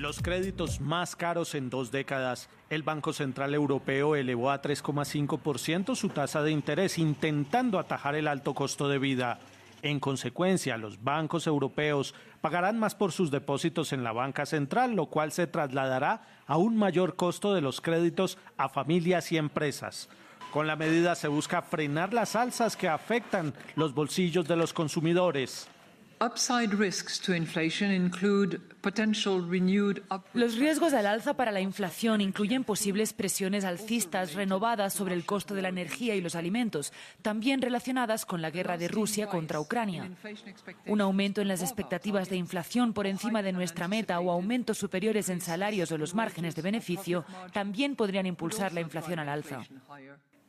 Los créditos más caros en dos décadas. El Banco Central Europeo elevó a 3,5% su tasa de interés, intentando atajar el alto costo de vida. En consecuencia, los bancos europeos pagarán más por sus depósitos en la banca central, lo cual se trasladará a un mayor costo de los créditos a familias y empresas. Con la medida se busca frenar las alzas que afectan los bolsillos de los consumidores. Los riesgos al alza para la inflación incluyen posibles presiones alcistas renovadas sobre el costo de la energía y los alimentos, también relacionadas con la guerra de Rusia contra Ucrania. Un aumento en las expectativas de inflación por encima de nuestra meta o aumentos superiores en salarios o los márgenes de beneficio también podrían impulsar la inflación al alza.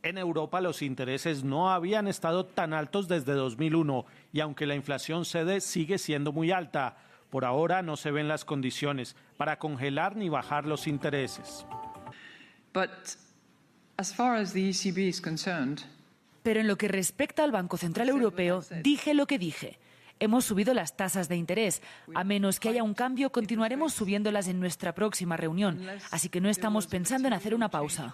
En Europa los intereses no habían estado tan altos desde 2001 y aunque la inflación sede sigue siendo muy alta, por ahora no se ven las condiciones para congelar ni bajar los intereses. Pero en lo que respecta al Banco Central Europeo, dije lo que dije. Hemos subido las tasas de interés. A menos que haya un cambio, continuaremos subiéndolas en nuestra próxima reunión. Así que no estamos pensando en hacer una pausa.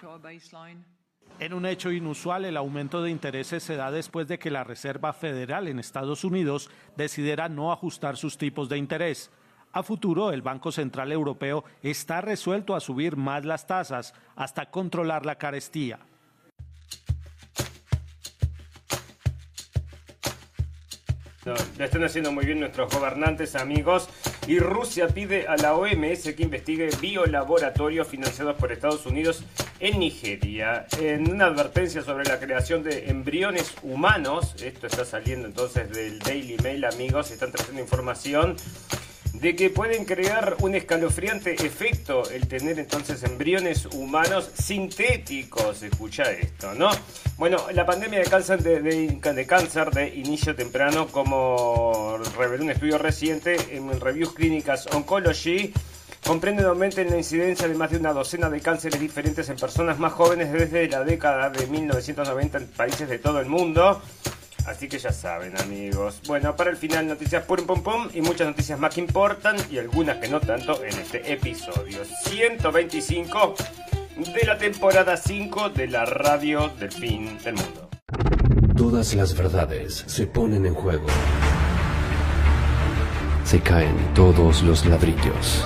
En un hecho inusual, el aumento de intereses se da después de que la Reserva Federal en Estados Unidos decidiera no ajustar sus tipos de interés. A futuro, el Banco Central Europeo está resuelto a subir más las tasas hasta controlar la carestía. lo están haciendo muy bien nuestros gobernantes, amigos. Y Rusia pide a la OMS que investigue biolaboratorios financiados por Estados Unidos en Nigeria. En una advertencia sobre la creación de embriones humanos, esto está saliendo entonces del Daily Mail, amigos, están trayendo información de que pueden crear un escalofriante efecto el tener entonces embriones humanos sintéticos. Escucha esto, ¿no? Bueno, la pandemia de cáncer de, inicio temprano, como reveló un estudio reciente en Reviews Clínicas Oncology, comprende un aumento en la incidencia de más de una docena de cánceres diferentes en personas más jóvenes desde la década de 1990 en países de todo el mundo. Así que ya saben, amigos. Bueno, para el final, noticias pum pum pum y muchas noticias más que importan y algunas que no tanto en este episodio 125 de la temporada 5 de la radio del fin del mundo. Todas las verdades se ponen en juego. Se caen todos los ladrillos.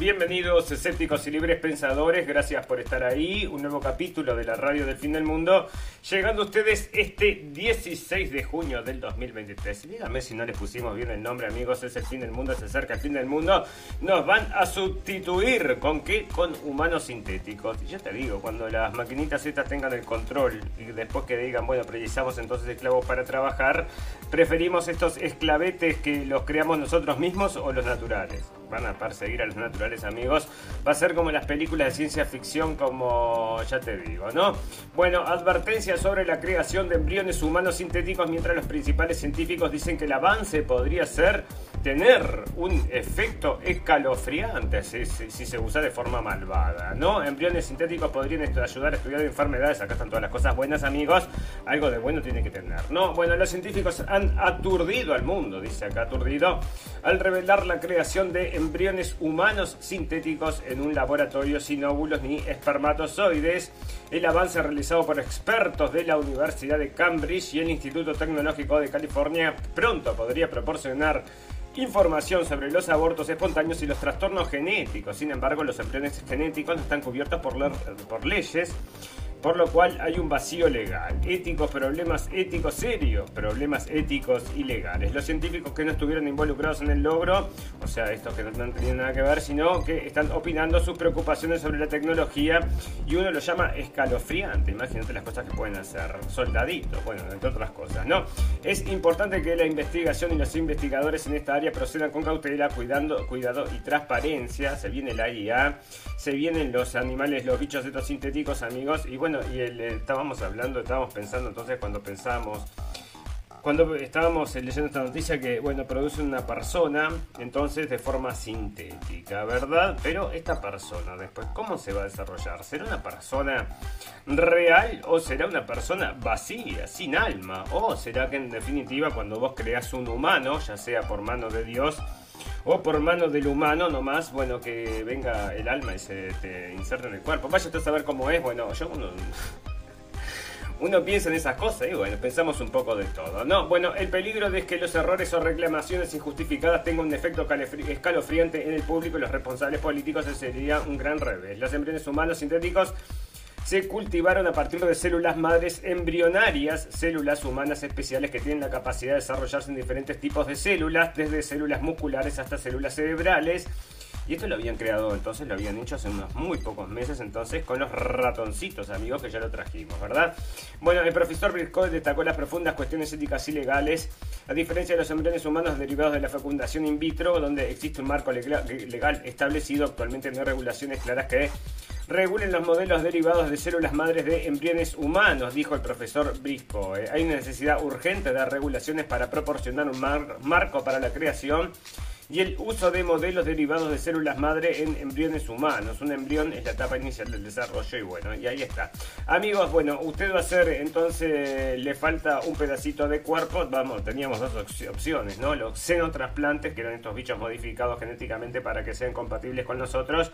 Bienvenidos escépticos y libres pensadores, gracias por estar ahí. Un nuevo capítulo de la radio del fin del mundo, llegando a ustedes este 16 de junio del 2023. Díganme si no les pusimos bien el nombre, amigos, es el fin del mundo, se acerca el fin del mundo. Nos van a sustituir, ¿con qué? Con humanos sintéticos. Y yo te digo, cuando las maquinitas estas tengan el control y después que digan, bueno, precisamos entonces esclavos para trabajar, preferimos estos esclavetes que los creamos nosotros mismos o los naturales. Van a perseguir a los naturales, amigos. Va a ser como las películas de ciencia ficción, como ya te digo, ¿no? Bueno, advertencia sobre la creación de embriones humanos sintéticos, mientras los principales científicos dicen que el avance podría ser tener un efecto escalofriante si, se usa de forma malvada, ¿no? Embriones sintéticos podrían ayudar a estudiar enfermedades, acá están todas las cosas buenas, amigos, algo de bueno tiene que tener, ¿no? Bueno, los científicos han aturdido al mundo, dice acá aturdido, al revelar la creación de embriones humanos sintéticos en un laboratorio sin óvulos ni espermatozoides. El avance realizado por expertos de la Universidad de Cambridge y el Instituto Tecnológico de California pronto podría proporcionar información sobre los abortos espontáneos y los trastornos genéticos. Sin embargo, los embriones genéticos están cubiertos por, por leyes por lo cual hay un vacío legal. Éticos, problemas éticos serios, problemas éticos y legales. Los científicos que no estuvieron involucrados en el logro, o sea, estos que no han tenido nada que ver, sino que están opinando sus preocupaciones sobre la tecnología y uno lo llama escalofriante. Imagínate las cosas que pueden hacer soldaditos, bueno, entre otras cosas, ¿no? Es importante que la investigación y los investigadores en esta área procedan con cautela, cuidando, cuidado y transparencia. Se viene la IA, se vienen los animales, los bichos estos sintéticos, amigos, y bueno, y eh, estábamos hablando, estábamos pensando entonces cuando pensamos, cuando estábamos leyendo esta noticia que, bueno, produce una persona, entonces de forma sintética, ¿verdad? Pero esta persona después, ¿cómo se va a desarrollar? ¿Será una persona real o será una persona vacía, sin alma? ¿O será que en definitiva cuando vos creas un humano, ya sea por mano de Dios, o por mano del humano nomás, bueno, que venga el alma y se te inserta en el cuerpo. Vaya a saber cómo es, bueno, yo uno, uno piensa en esas cosas y bueno, pensamos un poco de todo, ¿no? Bueno, el peligro de que los errores o reclamaciones injustificadas tengan un efecto escalofriante en el público y los responsables políticos sería un gran revés. Los embriones humanos sintéticos se cultivaron a partir de células madres embrionarias, células humanas especiales que tienen la capacidad de desarrollarse en diferentes tipos de células, desde células musculares hasta células cerebrales. Y esto lo habían creado, entonces lo habían hecho hace unos muy pocos meses, entonces con los ratoncitos, amigos, que ya lo trajimos, ¿verdad? Bueno, el profesor Briscoe destacó las profundas cuestiones éticas y legales, a diferencia de los embriones humanos derivados de la fecundación in vitro, donde existe un marco legal establecido, actualmente no hay regulaciones claras que regulen los modelos derivados de células madres de embriones humanos, dijo el profesor Brisco. Eh, hay una necesidad urgente de regulaciones para proporcionar un marco para la creación y el uso de modelos derivados de células madre en embriones humanos. Un embrión es la etapa inicial del desarrollo y bueno, y ahí está. Amigos, bueno, usted va a hacer, entonces le falta un pedacito de cuerpo. Vamos, teníamos dos opciones, ¿no? Los xenotrasplantes, que eran estos bichos modificados genéticamente para que sean compatibles con nosotros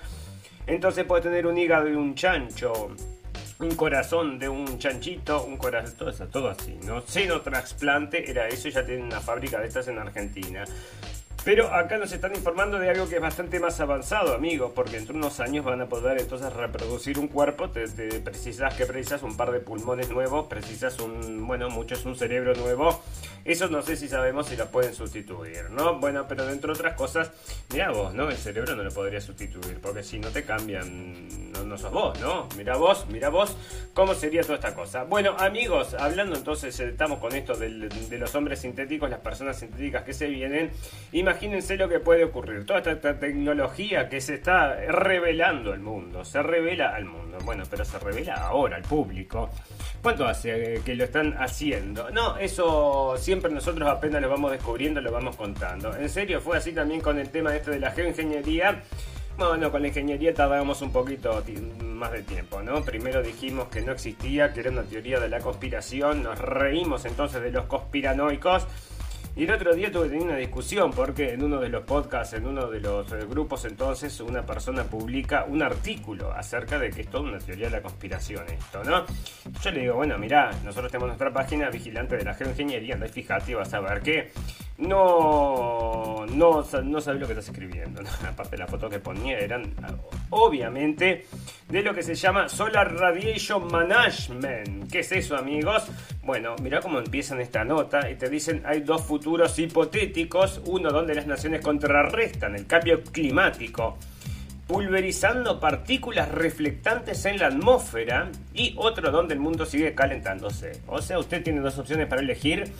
entonces puede tener un hígado de un chancho, un corazón de un chanchito, un corazón, todo, eso, todo así, ¿no? Seno trasplante era eso, ya tienen una fábrica de estas en Argentina. Pero acá nos están informando de algo que es bastante más avanzado, amigos, porque entre unos años van a poder entonces reproducir un cuerpo. Te, precisas que precisas un par de pulmones nuevos, precisas un, bueno, mucho es un cerebro nuevo. Eso no sé si sabemos si lo pueden sustituir, ¿no? Bueno, pero dentro de otras cosas, mira vos, ¿no? El cerebro no lo podría sustituir, porque si no te cambian, no, no sos vos, ¿no? Mira vos, mira vos, ¿cómo sería toda esta cosa? Bueno, amigos, hablando entonces, estamos con esto de los hombres sintéticos, las personas sintéticas que se vienen. Imagínate imagínense lo que puede ocurrir. Toda esta, tecnología que se está revelando al mundo, se revela al mundo. Bueno, pero se revela ahora al público. ¿Cuánto hace que lo están haciendo? No, eso siempre nosotros apenas lo vamos descubriendo, lo vamos contando. En serio, fue así también con el tema este de la geoingeniería. Bueno, con la ingeniería tardábamos un poquito más de tiempo, ¿no? Primero dijimos que no existía, que era una teoría de la conspiración, nos reímos entonces de los conspiranoicos y el otro día tuve una discusión porque en uno de los podcasts, en uno de los eh, grupos entonces, una persona publica un artículo acerca de que es toda una teoría de la conspiración esto, ¿no? Yo le digo, bueno, mira, nosotros tenemos nuestra página vigilante de la geoingeniería, anda y fíjate y vas a ver que no, no, no sabes lo que estás escribiendo. Aparte de la foto que ponía, eran obviamente de lo que se llama Solar Radiation Management. ¿Qué es eso, amigos? Bueno, mira cómo empiezan esta nota y te dicen hay dos futuros hipotéticos, uno donde las naciones contrarrestan el cambio climático pulverizando partículas reflectantes en la atmósfera y otro donde el mundo sigue calentándose. O sea, usted tiene dos opciones para elegir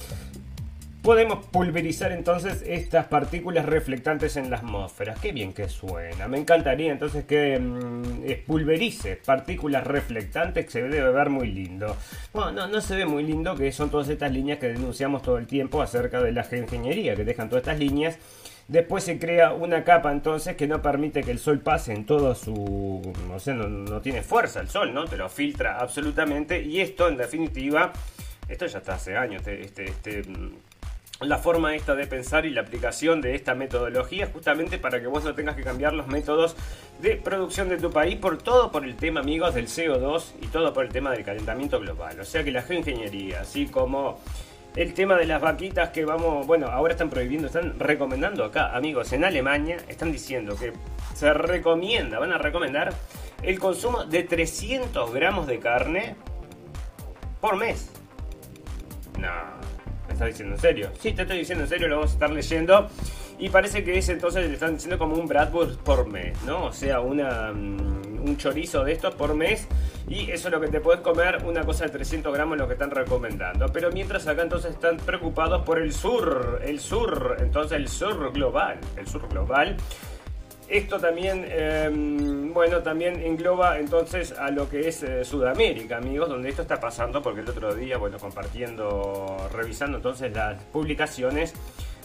Podemos pulverizar entonces estas partículas reflectantes en la atmósfera. Qué bien que suena. Me encantaría entonces que mm, pulverice partículas reflectantes que se debe ver muy lindo. Bueno, no, no se ve muy lindo que son todas estas líneas que denunciamos todo el tiempo acerca de la ingeniería, que dejan todas estas líneas. Después se crea una capa entonces que no permite que el sol pase en todo su... O sea, no, tiene fuerza el sol, ¿no? Te lo filtra absolutamente. Y esto en definitiva... Esto ya está hace años, este, este, este la forma esta de pensar y la aplicación de esta metodología justamente para que vos no tengas que cambiar los métodos de producción de tu país por todo por el tema amigos del CO2 y todo por el tema del calentamiento global. O sea que la geoingeniería, así como el tema de las vaquitas que vamos, bueno, ahora están prohibiendo, están recomendando acá, amigos, en Alemania están diciendo que se recomienda, van a recomendar el consumo de 300 gramos de carne por mes. No, ¿me estás diciendo en serio? Sí, te estoy diciendo en serio, lo vamos a estar leyendo. Y parece que es entonces le están diciendo como un Bradbury por mes, ¿no? O sea, una, mm, un chorizo de estos por mes. Y eso es lo que te puedes comer, una cosa de 300 gramos, lo que están recomendando. Pero mientras acá entonces están preocupados por el sur, el sur, entonces el sur global, el sur global. Esto también, em, bueno, también engloba entonces a lo que es eh, Sudamérica, amigos, donde esto está pasando, porque el otro día, bueno, compartiendo, revisando entonces las publicaciones,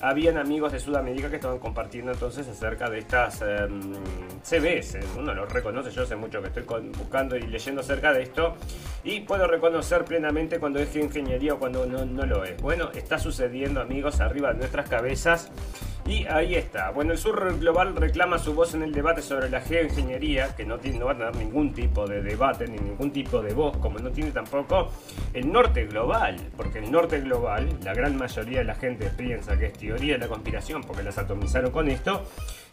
habían amigos de Sudamérica que estaban compartiendo entonces acerca de estas em, CBS. Uno los reconoce, yo hace mucho que estoy buscando y leyendo acerca de esto y puedo reconocer plenamente cuando es ingeniería o cuando no, no lo es. Bueno, está sucediendo amigos arriba de nuestras cabezas. Y ahí está. Bueno, el sur global reclama su voz en el debate sobre la geoingeniería, que no, tiene, no va a tener ningún tipo de debate ni ningún tipo de voz, como no tiene tampoco el norte global, porque el norte global, la gran mayoría de la gente piensa que es teoría de la conspiración, porque las atomizaron con esto,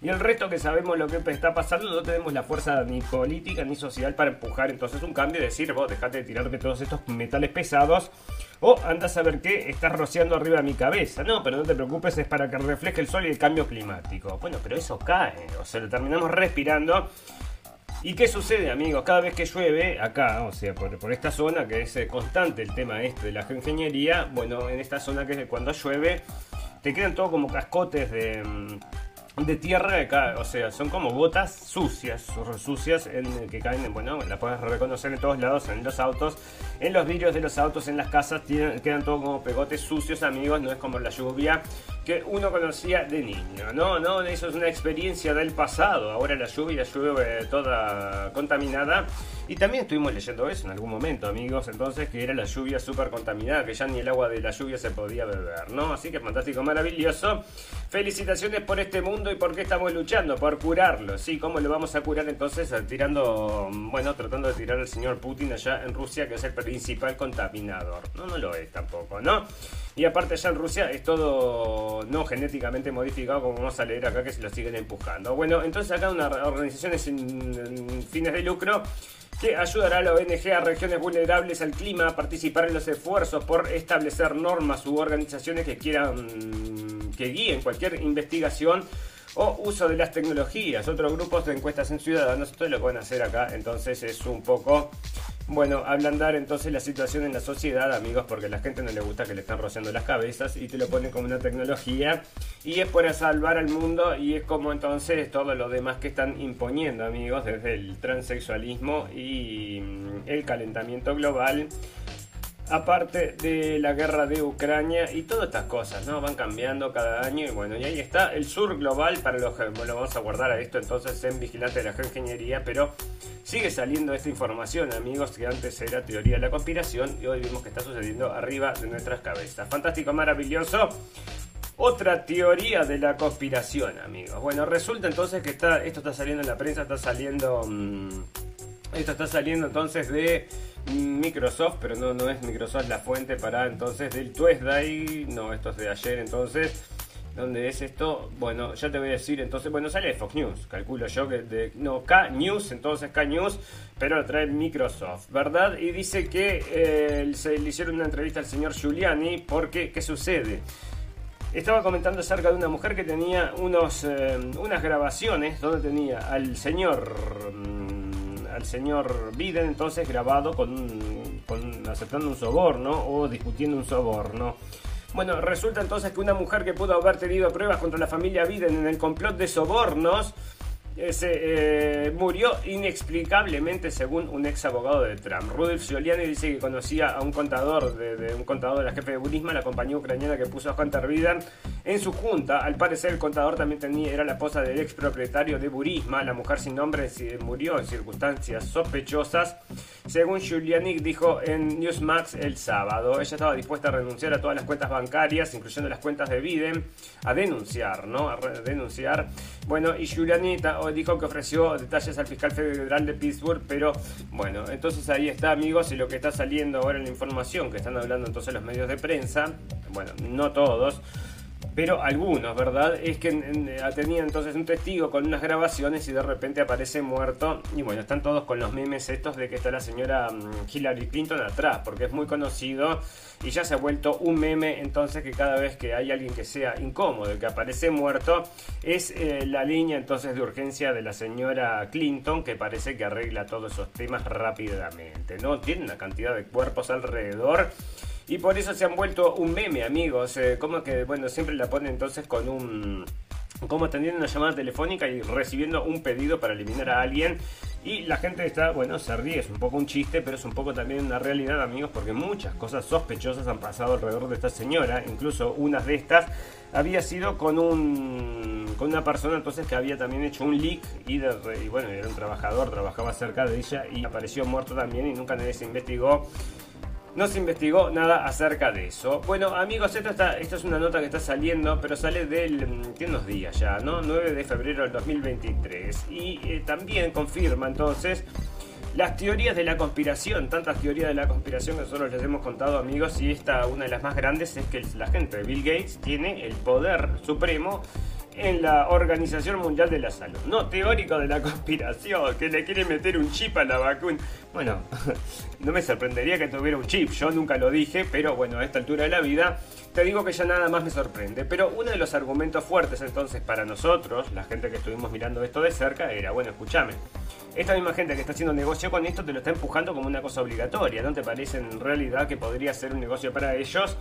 y el resto que sabemos lo que está pasando, no tenemos la fuerza ni política ni social para empujar entonces un cambio y decir, vos dejate de tirarte todos estos metales pesados o andas a ver qué estás rociando arriba de mi cabeza. No, pero no te preocupes, es para que refleje el sol y el cambio climático. Bueno, pero eso cae, o sea, lo terminamos respirando. ¿Y qué sucede, amigos? Cada vez que llueve, acá, o sea, por, por esta zona, que es eh, constante el tema este de la ingeniería, bueno, en esta zona que es cuando llueve, te quedan todo como cascotes de mm, de tierra acá, o sea, son como botas sucias, sucias en, que caen, bueno, la puedes reconocer en todos lados, en los autos, en los vidrios de los autos, en las casas, quedan todo como pegotes sucios, amigos, no es como la lluvia que uno conocía de niño, no, no, eso es una experiencia del pasado, ahora la lluvia, llueve toda contaminada, y también estuvimos leyendo eso en algún momento, amigos, entonces, que era la lluvia súper contaminada, que ya ni el agua de la lluvia se podía beber, ¿no? Así que fantástico, maravilloso, felicitaciones por este mundo y por qué estamos luchando, por curarlo. Sí, ¿cómo lo vamos a curar entonces? Tirando, bueno, tratando de tirar al señor Putin allá en Rusia, que es el principal contaminador. No, no lo es tampoco, ¿no? Y aparte allá en Rusia es todo no genéticamente modificado, como vamos a leer acá, que se lo siguen empujando. Bueno, entonces acá una organización sin fines de lucro que ayudará a la ONG a regiones vulnerables al clima a participar en los esfuerzos por establecer normas u organizaciones que quieran que guíen cualquier investigación o uso de las tecnologías. Otros grupos de encuestas en ciudadanos, esto lo pueden hacer acá, entonces es un poco, bueno, ablandar entonces la situación en la sociedad, amigos, porque a la gente no le gusta que le están rociando las cabezas y te lo ponen como una tecnología y es para salvar al mundo y es como entonces todo lo demás que están imponiendo, amigos, desde el transexualismo y mm, el calentamiento global aparte de la guerra de Ucrania y todas estas cosas, ¿no? Van cambiando cada año y bueno, y ahí está el sur global para los que lo vamos a guardar a esto entonces en Vigilante de la Geoingeniería, pero sigue saliendo esta información, amigos, que antes era teoría de la conspiración y hoy vimos que está sucediendo arriba de nuestras cabezas. Fantástico, maravilloso. Otra teoría de la conspiración, amigos. Bueno, resulta entonces que está, esto está saliendo en la prensa, está saliendo... Mm, esto está saliendo entonces de Microsoft, pero no, no es Microsoft la fuente para entonces del Tuesday. No, esto es de ayer entonces. ¿Dónde es esto? Bueno, ya te voy a decir entonces. Bueno, sale de Fox News, calculo yo que de. No, K News, entonces K News, pero lo trae Microsoft, ¿verdad? Y dice que eh, se le hicieron una entrevista al señor Giuliani porque, ¿qué sucede? Estaba comentando acerca de una mujer que tenía unos, eh, unas grabaciones donde tenía al señor mm, al señor Biden entonces grabado con, con aceptando un soborno o discutiendo un soborno. Bueno, resulta entonces que una mujer que pudo haber tenido pruebas contra la familia Biden en el complot de sobornos se eh, murió inexplicablemente según un ex abogado de Trump. Rudolf Giuliani dice que conocía a un contador de, un contador de la jefe de Burisma, la compañía ucraniana que puso a Hunter Biden en su junta. Al parecer el contador también tenía, era la esposa del ex propietario de Burisma. La mujer sin nombre murió en circunstancias sospechosas, según Giuliani dijo en Newsmax el sábado. Ella estaba dispuesta a renunciar a todas las cuentas bancarias, incluyendo las cuentas de Biden, a denunciar, ¿no? A denunciar. Bueno, y Giuliani dijo que ofreció detalles al fiscal federal de Pittsburgh, pero bueno, entonces ahí está, amigos, y lo que está saliendo ahora en la información que están hablando entonces los medios de prensa, bueno, no todos, pero algunos, ¿verdad? Es que tenía entonces un testigo con unas grabaciones y de repente aparece muerto. Y bueno, están todos con los memes estos de que está la señora mm, Hillary Clinton atrás, porque es muy conocido y ya se ha vuelto un meme entonces que cada vez que hay alguien que sea incómodo, que aparece muerto, es eh, la línea entonces de urgencia de la señora Clinton que parece que arregla todos esos temas rápidamente, ¿no? Tiene una cantidad de cuerpos alrededor y por eso se han vuelto un meme, amigos. Eh, como que, bueno, siempre la ponen entonces con un como atendiendo una llamada telefónica y recibiendo un pedido para eliminar a alguien. Y la gente está, bueno, se ríe, es un poco un chiste, pero es un poco también una realidad, amigos, porque muchas cosas sospechosas han pasado alrededor de esta señora. Incluso una de estas había sido con un con una persona entonces que había también hecho un leak y bueno, era un trabajador, trabajaba cerca de ella y apareció muerto también y nunca nadie se investigó no se investigó nada acerca de eso. Bueno, amigos, esto, está, esto es una nota que está saliendo, pero sale del. Mm, tiene unos días ya, ¿no? 9 de febrero del 2023. Y eh, también confirma entonces las teorías de la conspiración, tantas teorías de la conspiración que nosotros les hemos contado amigos y esta una de las más grandes es que la gente de Bill Gates tiene el poder supremo en la Organización Mundial de la Salud. No teórico de la conspiración, que le quiere meter un chip a la vacuna. Bueno, no me sorprendería que tuviera un chip, yo nunca lo dije, pero bueno, a esta altura de la vida, te digo que ya nada más me sorprende. Pero uno de los argumentos fuertes entonces para nosotros, la gente que estuvimos mirando esto de cerca, era, bueno, escúchame, esta misma gente que está haciendo negocio con esto te lo está empujando como una cosa obligatoria, ¿no te parece en realidad que podría ser un negocio para ellos?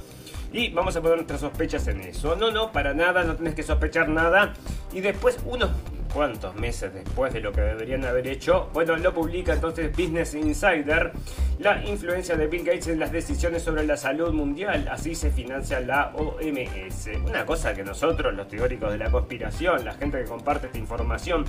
Y vamos a poner nuestras sospechas en eso. No, no, para nada, no tienes que sospechar nada. Y después, unos cuantos meses después de lo que deberían haber hecho, bueno, lo publica entonces Business Insider, la influencia de Bill Gates en las decisiones sobre la salud mundial, así se financia la OMS. Una cosa que nosotros, los teóricos de la conspiración, la gente que comparte esta información,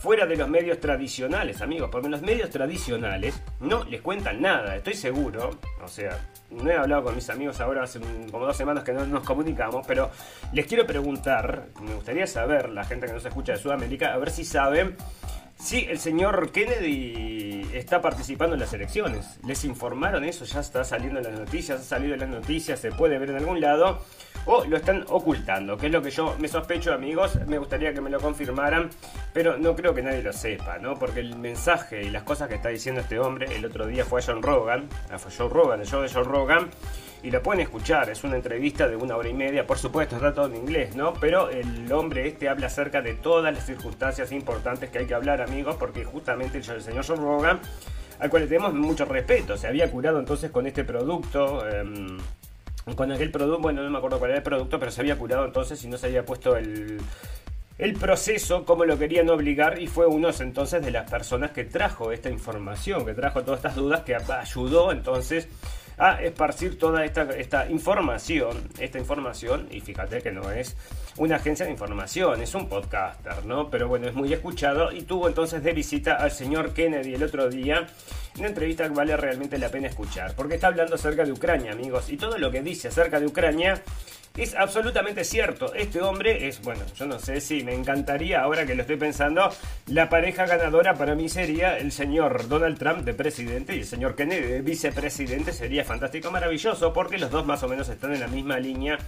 fuera de los medios tradicionales, amigos, porque en los medios tradicionales no les cuentan nada, estoy seguro, o sea, no he hablado con mis amigos ahora hace como dos semanas que no nos comunicamos, pero les quiero preguntar, me gustaría saber, la gente que nos escucha de Sudamérica, a ver si saben si el señor Kennedy está participando en las elecciones. ¿Les informaron eso? ¿Ya está saliendo en las noticias? ¿Ha salido en las noticias? ¿Se puede ver en algún lado? o lo están ocultando, que es lo que yo me sospecho amigos, me gustaría que me lo confirmaran, pero no creo que nadie lo sepa, ¿no? Porque el mensaje y las cosas que está diciendo este hombre, el otro día fue a John Rogan, a John Rogan, el show de John Rogan, y lo pueden escuchar, es una entrevista de una hora y media, por supuesto está todo en inglés, ¿no? Pero el hombre este habla acerca de todas las circunstancias importantes que hay que hablar amigos, porque justamente el señor John Rogan, al cual le tenemos mucho respeto, se había curado entonces con este producto. Em, con aquel producto, bueno, no me acuerdo cuál era el producto, pero se había curado entonces y no se había puesto el, el proceso como lo querían obligar y fue uno entonces de las personas que trajo esta información, que trajo todas estas dudas, que ayudó entonces a esparcir toda esta, esta información, esta información, y fíjate que no es una agencia de información, es un podcaster, ¿no? Pero bueno, es muy escuchado y tuvo entonces de visita al señor Kennedy el otro día, una entrevista que vale realmente la pena escuchar, porque está hablando acerca de Ucrania, amigos, y todo lo que dice acerca de Ucrania es absolutamente cierto. Este hombre es, bueno, yo no sé si me encantaría, ahora que lo estoy pensando, la pareja ganadora para mí sería el señor Donald Trump de presidente y el señor Kennedy de vicepresidente. Sería fantástico, maravilloso, porque los dos más o menos están en la misma línea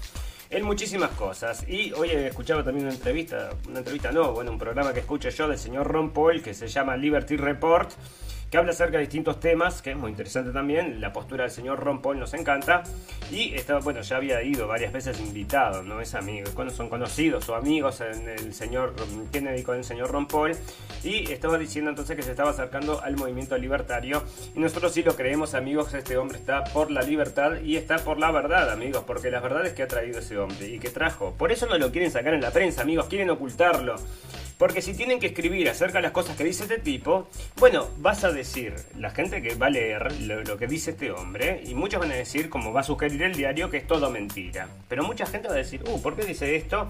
en muchísimas cosas. Y hoy he escuchado también una entrevista, una entrevista no, bueno, un programa que escucho yo del señor Ron Paul que se llama Liberty Report que habla acerca de distintos temas, que es muy interesante también. La postura del señor Ron Paul nos encanta. Y estaba, bueno, ya había ido varias veces invitado, no es amigo, son conocidos o amigos en el señor Kennedy con el señor Ron Paul. Y estaba diciendo entonces que se estaba acercando al movimiento libertario. Y nosotros sí lo creemos, amigos, este hombre está por la libertad y está por la verdad, amigos, porque la verdad es que ha traído ese hombre y que trajo. Por eso no lo quieren sacar en la prensa, amigos, quieren ocultarlo. Porque si tienen que escribir acerca de las cosas que dice este tipo, bueno, vas a decir, la gente que va a leer lo, que dice este hombre, y muchos van a decir, como va a sugerir el diario, que es todo mentira. Pero mucha gente va a decir, uh, ¿por qué dice esto?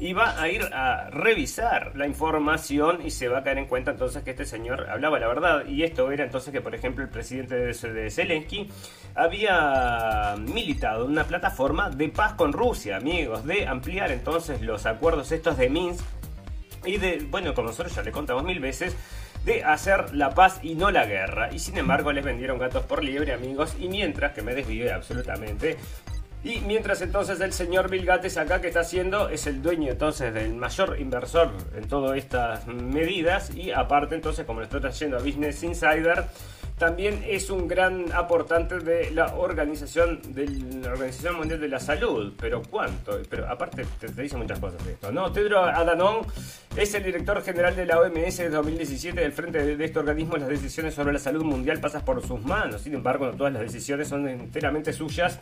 y va a ir a revisar la información y se va a caer en cuenta entonces que este señor hablaba la verdad. Y esto era entonces que, por ejemplo, el presidente de Zelensky había militado una plataforma de paz con Rusia, amigos, de ampliar entonces los acuerdos estos de Minsk y de, bueno, como nosotros ya le contamos mil veces, de hacer la paz y no la guerra. Y sin embargo les vendieron gatos por liebre, amigos. Y mientras que me desvié absolutamente, Y mientras entonces el señor Bill Gates acá que está haciendo es el dueño entonces del mayor inversor en todas estas medidas y aparte entonces como lo está trayendo a Business Insider también es un gran aportante de la organización de Organización Mundial de la Salud. Pero cuánto, pero aparte te, dice muchas cosas de esto, ¿no? Tedro Adhanom es el director general de la OMS desde 2017 del frente de, este organismo. Las decisiones sobre la salud mundial pasan por sus manos. Sin embargo, no todas las decisiones son enteramente suyas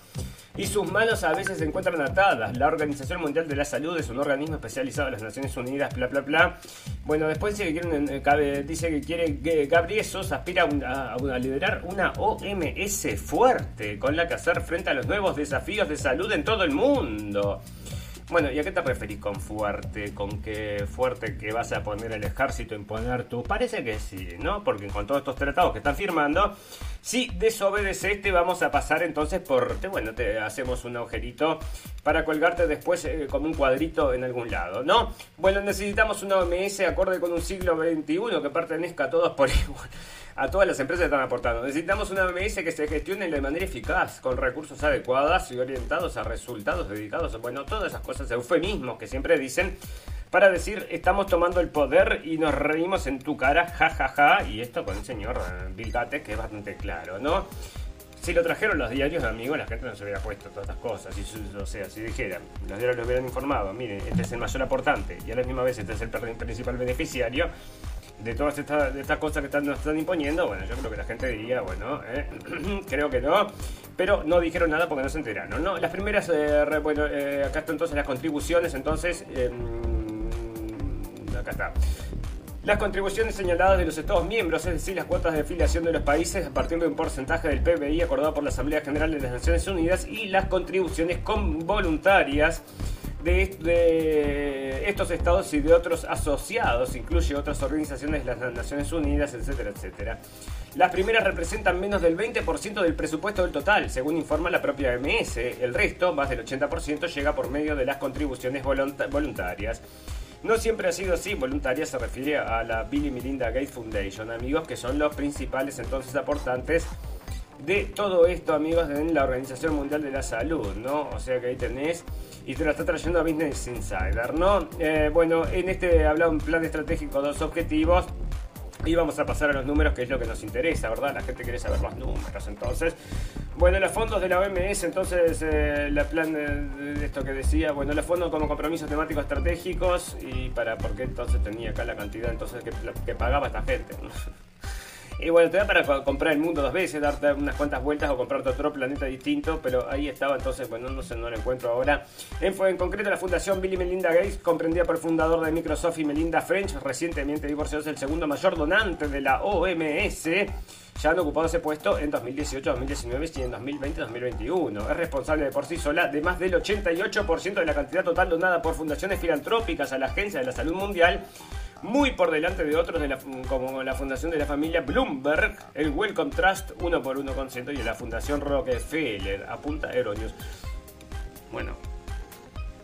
y sus manos a veces se encuentran atadas. La Organización Mundial de la Salud es un organismo especializado en las Naciones Unidas, bla, bla, bla. Bueno, después dice que, quieren, eh, dice que quiere que Gabriel Sos aspira a, a liderar una OMS fuerte con la que hacer frente a los nuevos desafíos de salud en todo el mundo. Bueno, ¿y a qué te referís con fuerte? ¿Con qué fuerte que vas a poner el ejército, imponer tú? Parece que sí, ¿no? Porque con todos estos tratados que están firmando, si desobedeces te vamos a pasar entonces por... bueno, te hacemos un agujerito para colgarte después eh, como un cuadrito en algún lado, ¿no? Bueno, necesitamos una OMS acorde con un siglo XXI que pertenezca a todos por igual a todas las empresas que están aportando. Necesitamos una OMS que se gestione de manera eficaz, con recursos adecuados y orientados a resultados dedicados, bueno, todas esas cosas, eufemismos que siempre dicen para decir estamos tomando el poder y nos reímos en tu cara, jajaja, ja, ja, y esto con el señor eh, Bill Gates que es bastante claro, ¿no? Si lo trajeron los diarios, amigos, la gente no se hubiera puesto todas estas cosas. o sea, si dijeran, los diarios lo hubieran informado, miren, este es el mayor aportante y a la misma vez este es el principal beneficiario, de todas estas, estas cosas que están, nos están imponiendo, bueno, yo creo que la gente diría, bueno, eh, creo que no, pero no dijeron nada porque no se enteraron, ¿no? Las primeras, eh, bueno, eh, acá están entonces las contribuciones, entonces, em, acá está. Las contribuciones señaladas de los Estados miembros, es decir, las cuotas de afiliación de los países a partir de un porcentaje del PBI acordado por la Asamblea General de las Naciones Unidas y las contribuciones con voluntarias de, estos estados y de otros asociados, incluye otras organizaciones las Naciones Unidas, etcétera, etcétera. Las primeras representan menos del 20% del presupuesto del total, según informa la propia OMS. El resto, más del 80%, llega por medio de las contribuciones voluntarias. No siempre ha sido así, voluntaria se refiere a la Billy Melinda Gates Foundation, amigos, que son los principales entonces aportantes de todo esto, amigos, en la Organización Mundial de la Salud, ¿no? O sea que ahí tenés, y te lo está trayendo a Business Insider, ¿no? Eh, bueno, en este habla un plan estratégico, dos objetivos. Y vamos a pasar a los números, que es lo que nos interesa, ¿verdad? La gente quiere saber los números, entonces. Bueno, los fondos de la OMS, entonces, eh, la plan de, esto que decía, bueno, los fondos como compromisos temáticos estratégicos, y para, ¿por qué entonces tenía acá la cantidad entonces que, que pagaba esta gente? Y bueno, te da para comprar el mundo dos veces, darte unas cuantas vueltas o comprarte otro planeta distinto, pero ahí estaba entonces, bueno, no sé, no lo encuentro ahora. En, en concreto, la fundación Billy Melinda Gates, comprendida por el fundador de Microsoft y Melinda French, recientemente divorciado, es el segundo mayor donante de la OMS ya han ocupado ese puesto en 2018, 2019 y en 2020, 2021. Es responsable de por sí sola de más del 88% de la cantidad total donada por fundaciones filantrópicas a la Agencia de la Salud Mundial muy por delante de otros de la, como la fundación de la familia Bloomberg, el Wellcome Trust 1 por 1,1 y la fundación Rockefeller, apunta Euronews. Bueno,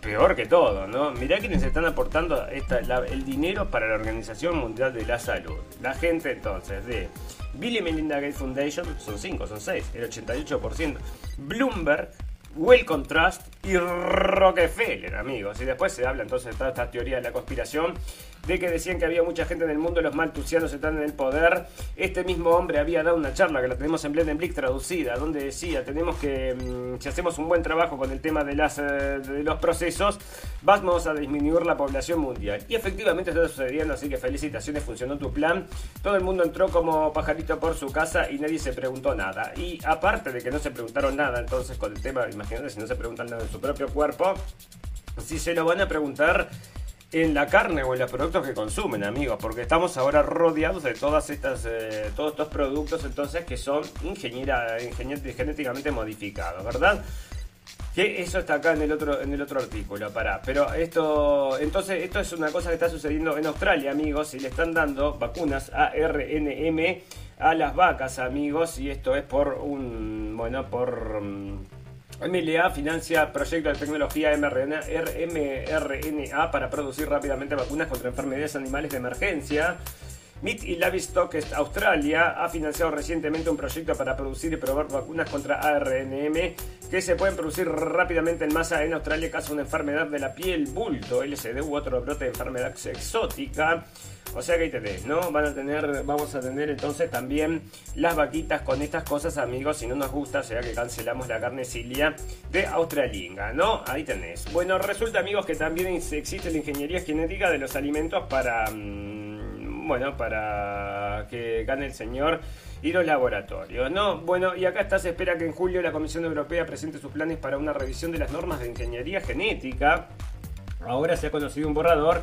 peor que todo, ¿no? Mirá quienes están aportando el dinero para la Organización Mundial de la Salud. La gente entonces de Billy Melinda Gates Foundation, son 5, son 6, el 88%. Bloomberg, Wellcome Trust y Rockefeller, amigos. Y después se habla entonces de toda esta teoría de la conspiración de que decían que había mucha gente en el mundo, los maltusianos están en el poder. Este mismo hombre había dado una charla que la tenemos en Blendenblick traducida, donde decía, tenemos que, mm, si hacemos un buen trabajo con el tema eh, de los procesos, vamos a disminuir la población mundial. Y efectivamente está sucediendo, así que felicitaciones, funcionó tu plan. Todo el mundo entró como pajarito por su casa y nadie se preguntó nada. Y aparte de que no se preguntaron nada, entonces con el tema, imagínate si no se preguntan nada de su propio cuerpo, si se lo van a preguntar en la carne o en los productos que consumen, amigos, porque estamos ahora rodeados de todas estas, eh, todos estos productos entonces que son ingeniera, genéticamente modificados, ¿verdad? Que eso está acá en el otro, en el otro artículo, para. Pero esto, entonces, esto es una cosa que está sucediendo en Australia, amigos, y le están dando vacunas ARNM a las vacas, amigos, y esto es por un, bueno, por mm, MLA financia proyectos de tecnología mRNA, para producir rápidamente vacunas contra enfermedades animales de emergencia. Meat y Livestock Australia ha financiado recientemente un proyecto para producir y probar vacunas contra ARNM que se pueden producir rápidamente en masa en Australia caso de una enfermedad de la piel, bulto, LSD u otro brote de enfermedad exótica. O sea que ahí tenés, ¿no? Van a tener, vamos a tener entonces también las vaquitas con estas cosas, amigos. Si no nos gusta, sea que cancelamos la carne cilia de Australinga, ¿no? Ahí tenés. Bueno, resulta, amigos, que también existe la ingeniería genética de los alimentos para. Mm, bueno, para que gane el señor y los laboratorios, ¿no? Bueno, y acá está, se espera que en julio la Comisión Europea presente sus planes para una revisión de las normas de ingeniería genética. Ahora se ha conocido un borrador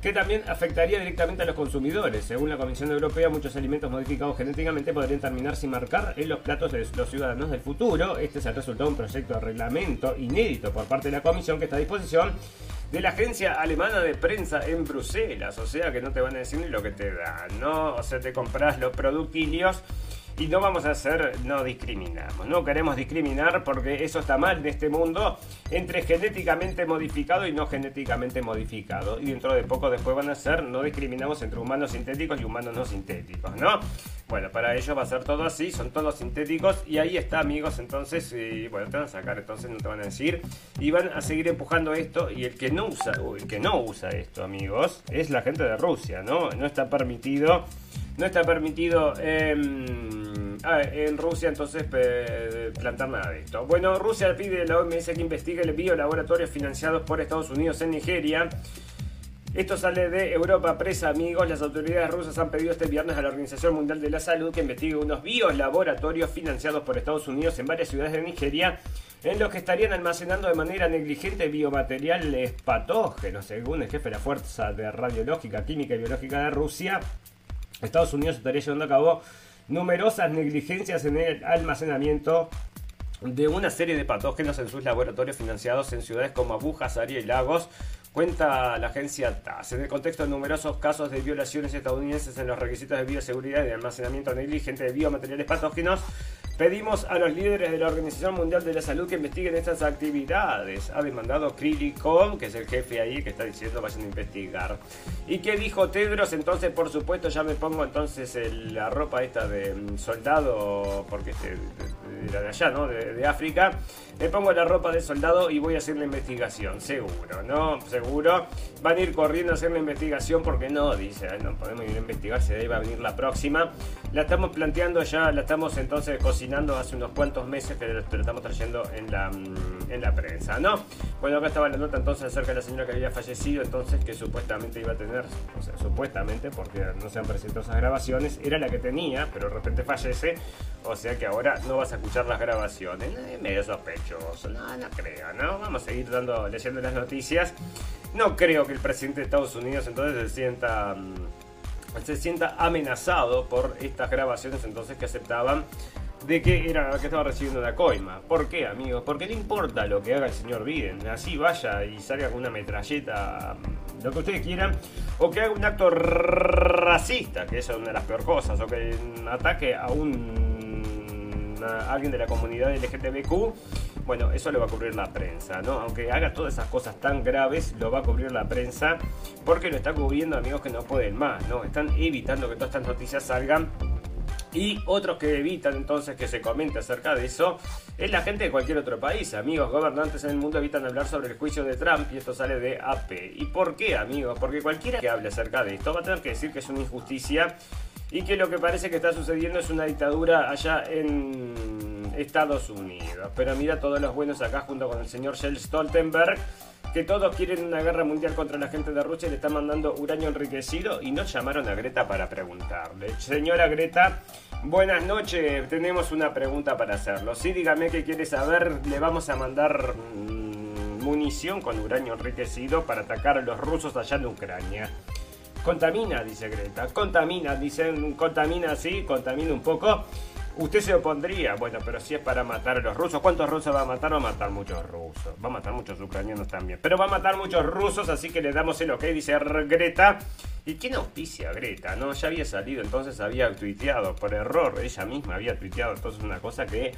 que también afectaría directamente a los consumidores. Según la Comisión Europea, muchos alimentos modificados genéticamente podrían terminar sin marcar en los platos de los ciudadanos del futuro. Este es el resultado de un proyecto de reglamento inédito por parte de la Comisión que está a disposición de la agencia alemana de prensa en Bruselas. O sea que no te van a decir ni lo que te dan, ¿no? O sea, te compras los productilios y no vamos a hacer, no discriminamos, no queremos discriminar porque eso está mal en este mundo entre genéticamente modificado y no genéticamente modificado. Y dentro de poco después van a ser, no discriminamos entre humanos sintéticos y humanos no sintéticos, ¿no? Bueno, para ellos va a ser todo así, son todos sintéticos y ahí está, amigos, entonces, y, bueno, te van a sacar, entonces no te van a decir y van a seguir empujando esto y el que no usa, el que no usa esto, amigos, es la gente de Rusia, ¿no? No está permitido no está permitido en Rusia entonces plantar nada de esto. Bueno, Rusia pide a la OMS que investigue el biolaboratorios financiados por Estados Unidos en Nigeria. Esto sale de Europa Presa, amigos. Las autoridades rusas han pedido este viernes a la Organización Mundial de la Salud que investigue unos biolaboratorios financiados por Estados Unidos en varias ciudades de Nigeria en los que estarían almacenando de manera negligente biomateriales patógenos, según el jefe de la Fuerza de Radiológica, Química y Biológica de Rusia. Estados Unidos estaría llevando a cabo numerosas negligencias en el almacenamiento de una serie de patógenos en sus laboratorios financiados en ciudades como Abu Aria y Lagos, cuenta la agencia TAS. En el contexto de numerosos casos de violaciones estadounidenses en los requisitos de bioseguridad y de almacenamiento negligente de biomateriales patógenos, Pedimos a los líderes de la Organización Mundial de la Salud que investiguen estas actividades. Ha demandado Krilikov, que es el jefe ahí, que está diciendo vayan a investigar. ¿Y qué dijo Tedros? Entonces, por supuesto, ya me pongo entonces la ropa esta de mm, soldado, porque este, era de allá, ¿no? De, de, África. Me pongo la ropa de soldado y voy a hacer la investigación, seguro, ¿no? Seguro. Van a ir corriendo a hacer la investigación porque no, dice, no podemos ir a investigar si de ahí va a venir la próxima. La estamos planteando ya, la estamos entonces cocinando hace unos cuantos meses que lo, estamos trayendo en la, mm, en la prensa, ¿no? Bueno, acá estaba la nota entonces acerca de la señora que había fallecido, entonces que supuestamente iba a tener, o sea, supuestamente, porque no se han presentado esas grabaciones, era la que tenía, pero de repente fallece, o sea que ahora no vas a escuchar las grabaciones. Es medio no, no creo, ¿no? Vamos a seguir dando, leyendo las noticias. No creo que el presidente de Estados Unidos entonces se sienta mm, se sienta amenazado por estas grabaciones entonces que aceptaban de que era que estaba recibiendo la coima. ¿Por qué, amigos? Porque no importa lo que haga el señor Biden. Así vaya y salga con una metralleta, lo que ustedes quieran, o que haga un acto racista, que eso es una de las peores cosas, o que ataque a un a alguien de la comunidad LGTBQ. Bueno, eso lo va a cubrir la prensa, ¿no? Aunque haga todas esas cosas tan graves, lo va a cubrir la prensa porque lo está cubriendo amigos que no pueden más, ¿no? Están evitando que todas estas noticias salgan y otros que evitan entonces que se comente acerca de eso es la gente de cualquier otro país. Amigos, gobernantes en el mundo evitan hablar sobre el juicio de Trump y esto sale de AP. ¿Y por qué, amigos? Porque cualquiera que hable acerca de esto va a tener que decir que es una injusticia y que lo que parece que está sucediendo es una dictadura allá en Estados Unidos. Pero mira todos los buenos acá junto con el señor Shell Stoltenberg que todos quieren una guerra mundial contra la gente de Rusia y le están mandando uranio enriquecido y no llamaron a Greta para preguntarle. Señora Greta, buenas noches, tenemos una pregunta para hacerlo. Sí, dígame qué quiere saber, le vamos a mandar mm, munición con uranio enriquecido para atacar a los rusos allá en Ucrania. Contamina, dice Greta. Contamina, dicen, contamina, sí, contamina un poco. Usted se opondría, bueno, pero si es para matar a los rusos, ¿cuántos rusos va a matar? Va a matar muchos rusos, va a matar muchos ucranianos también, pero va a matar muchos rusos, así que le damos el ok, dice Greta. ¿Y quién auspicia Greta? No, ya había salido, entonces había tuiteado por error, ella misma había tuiteado, entonces una cosa que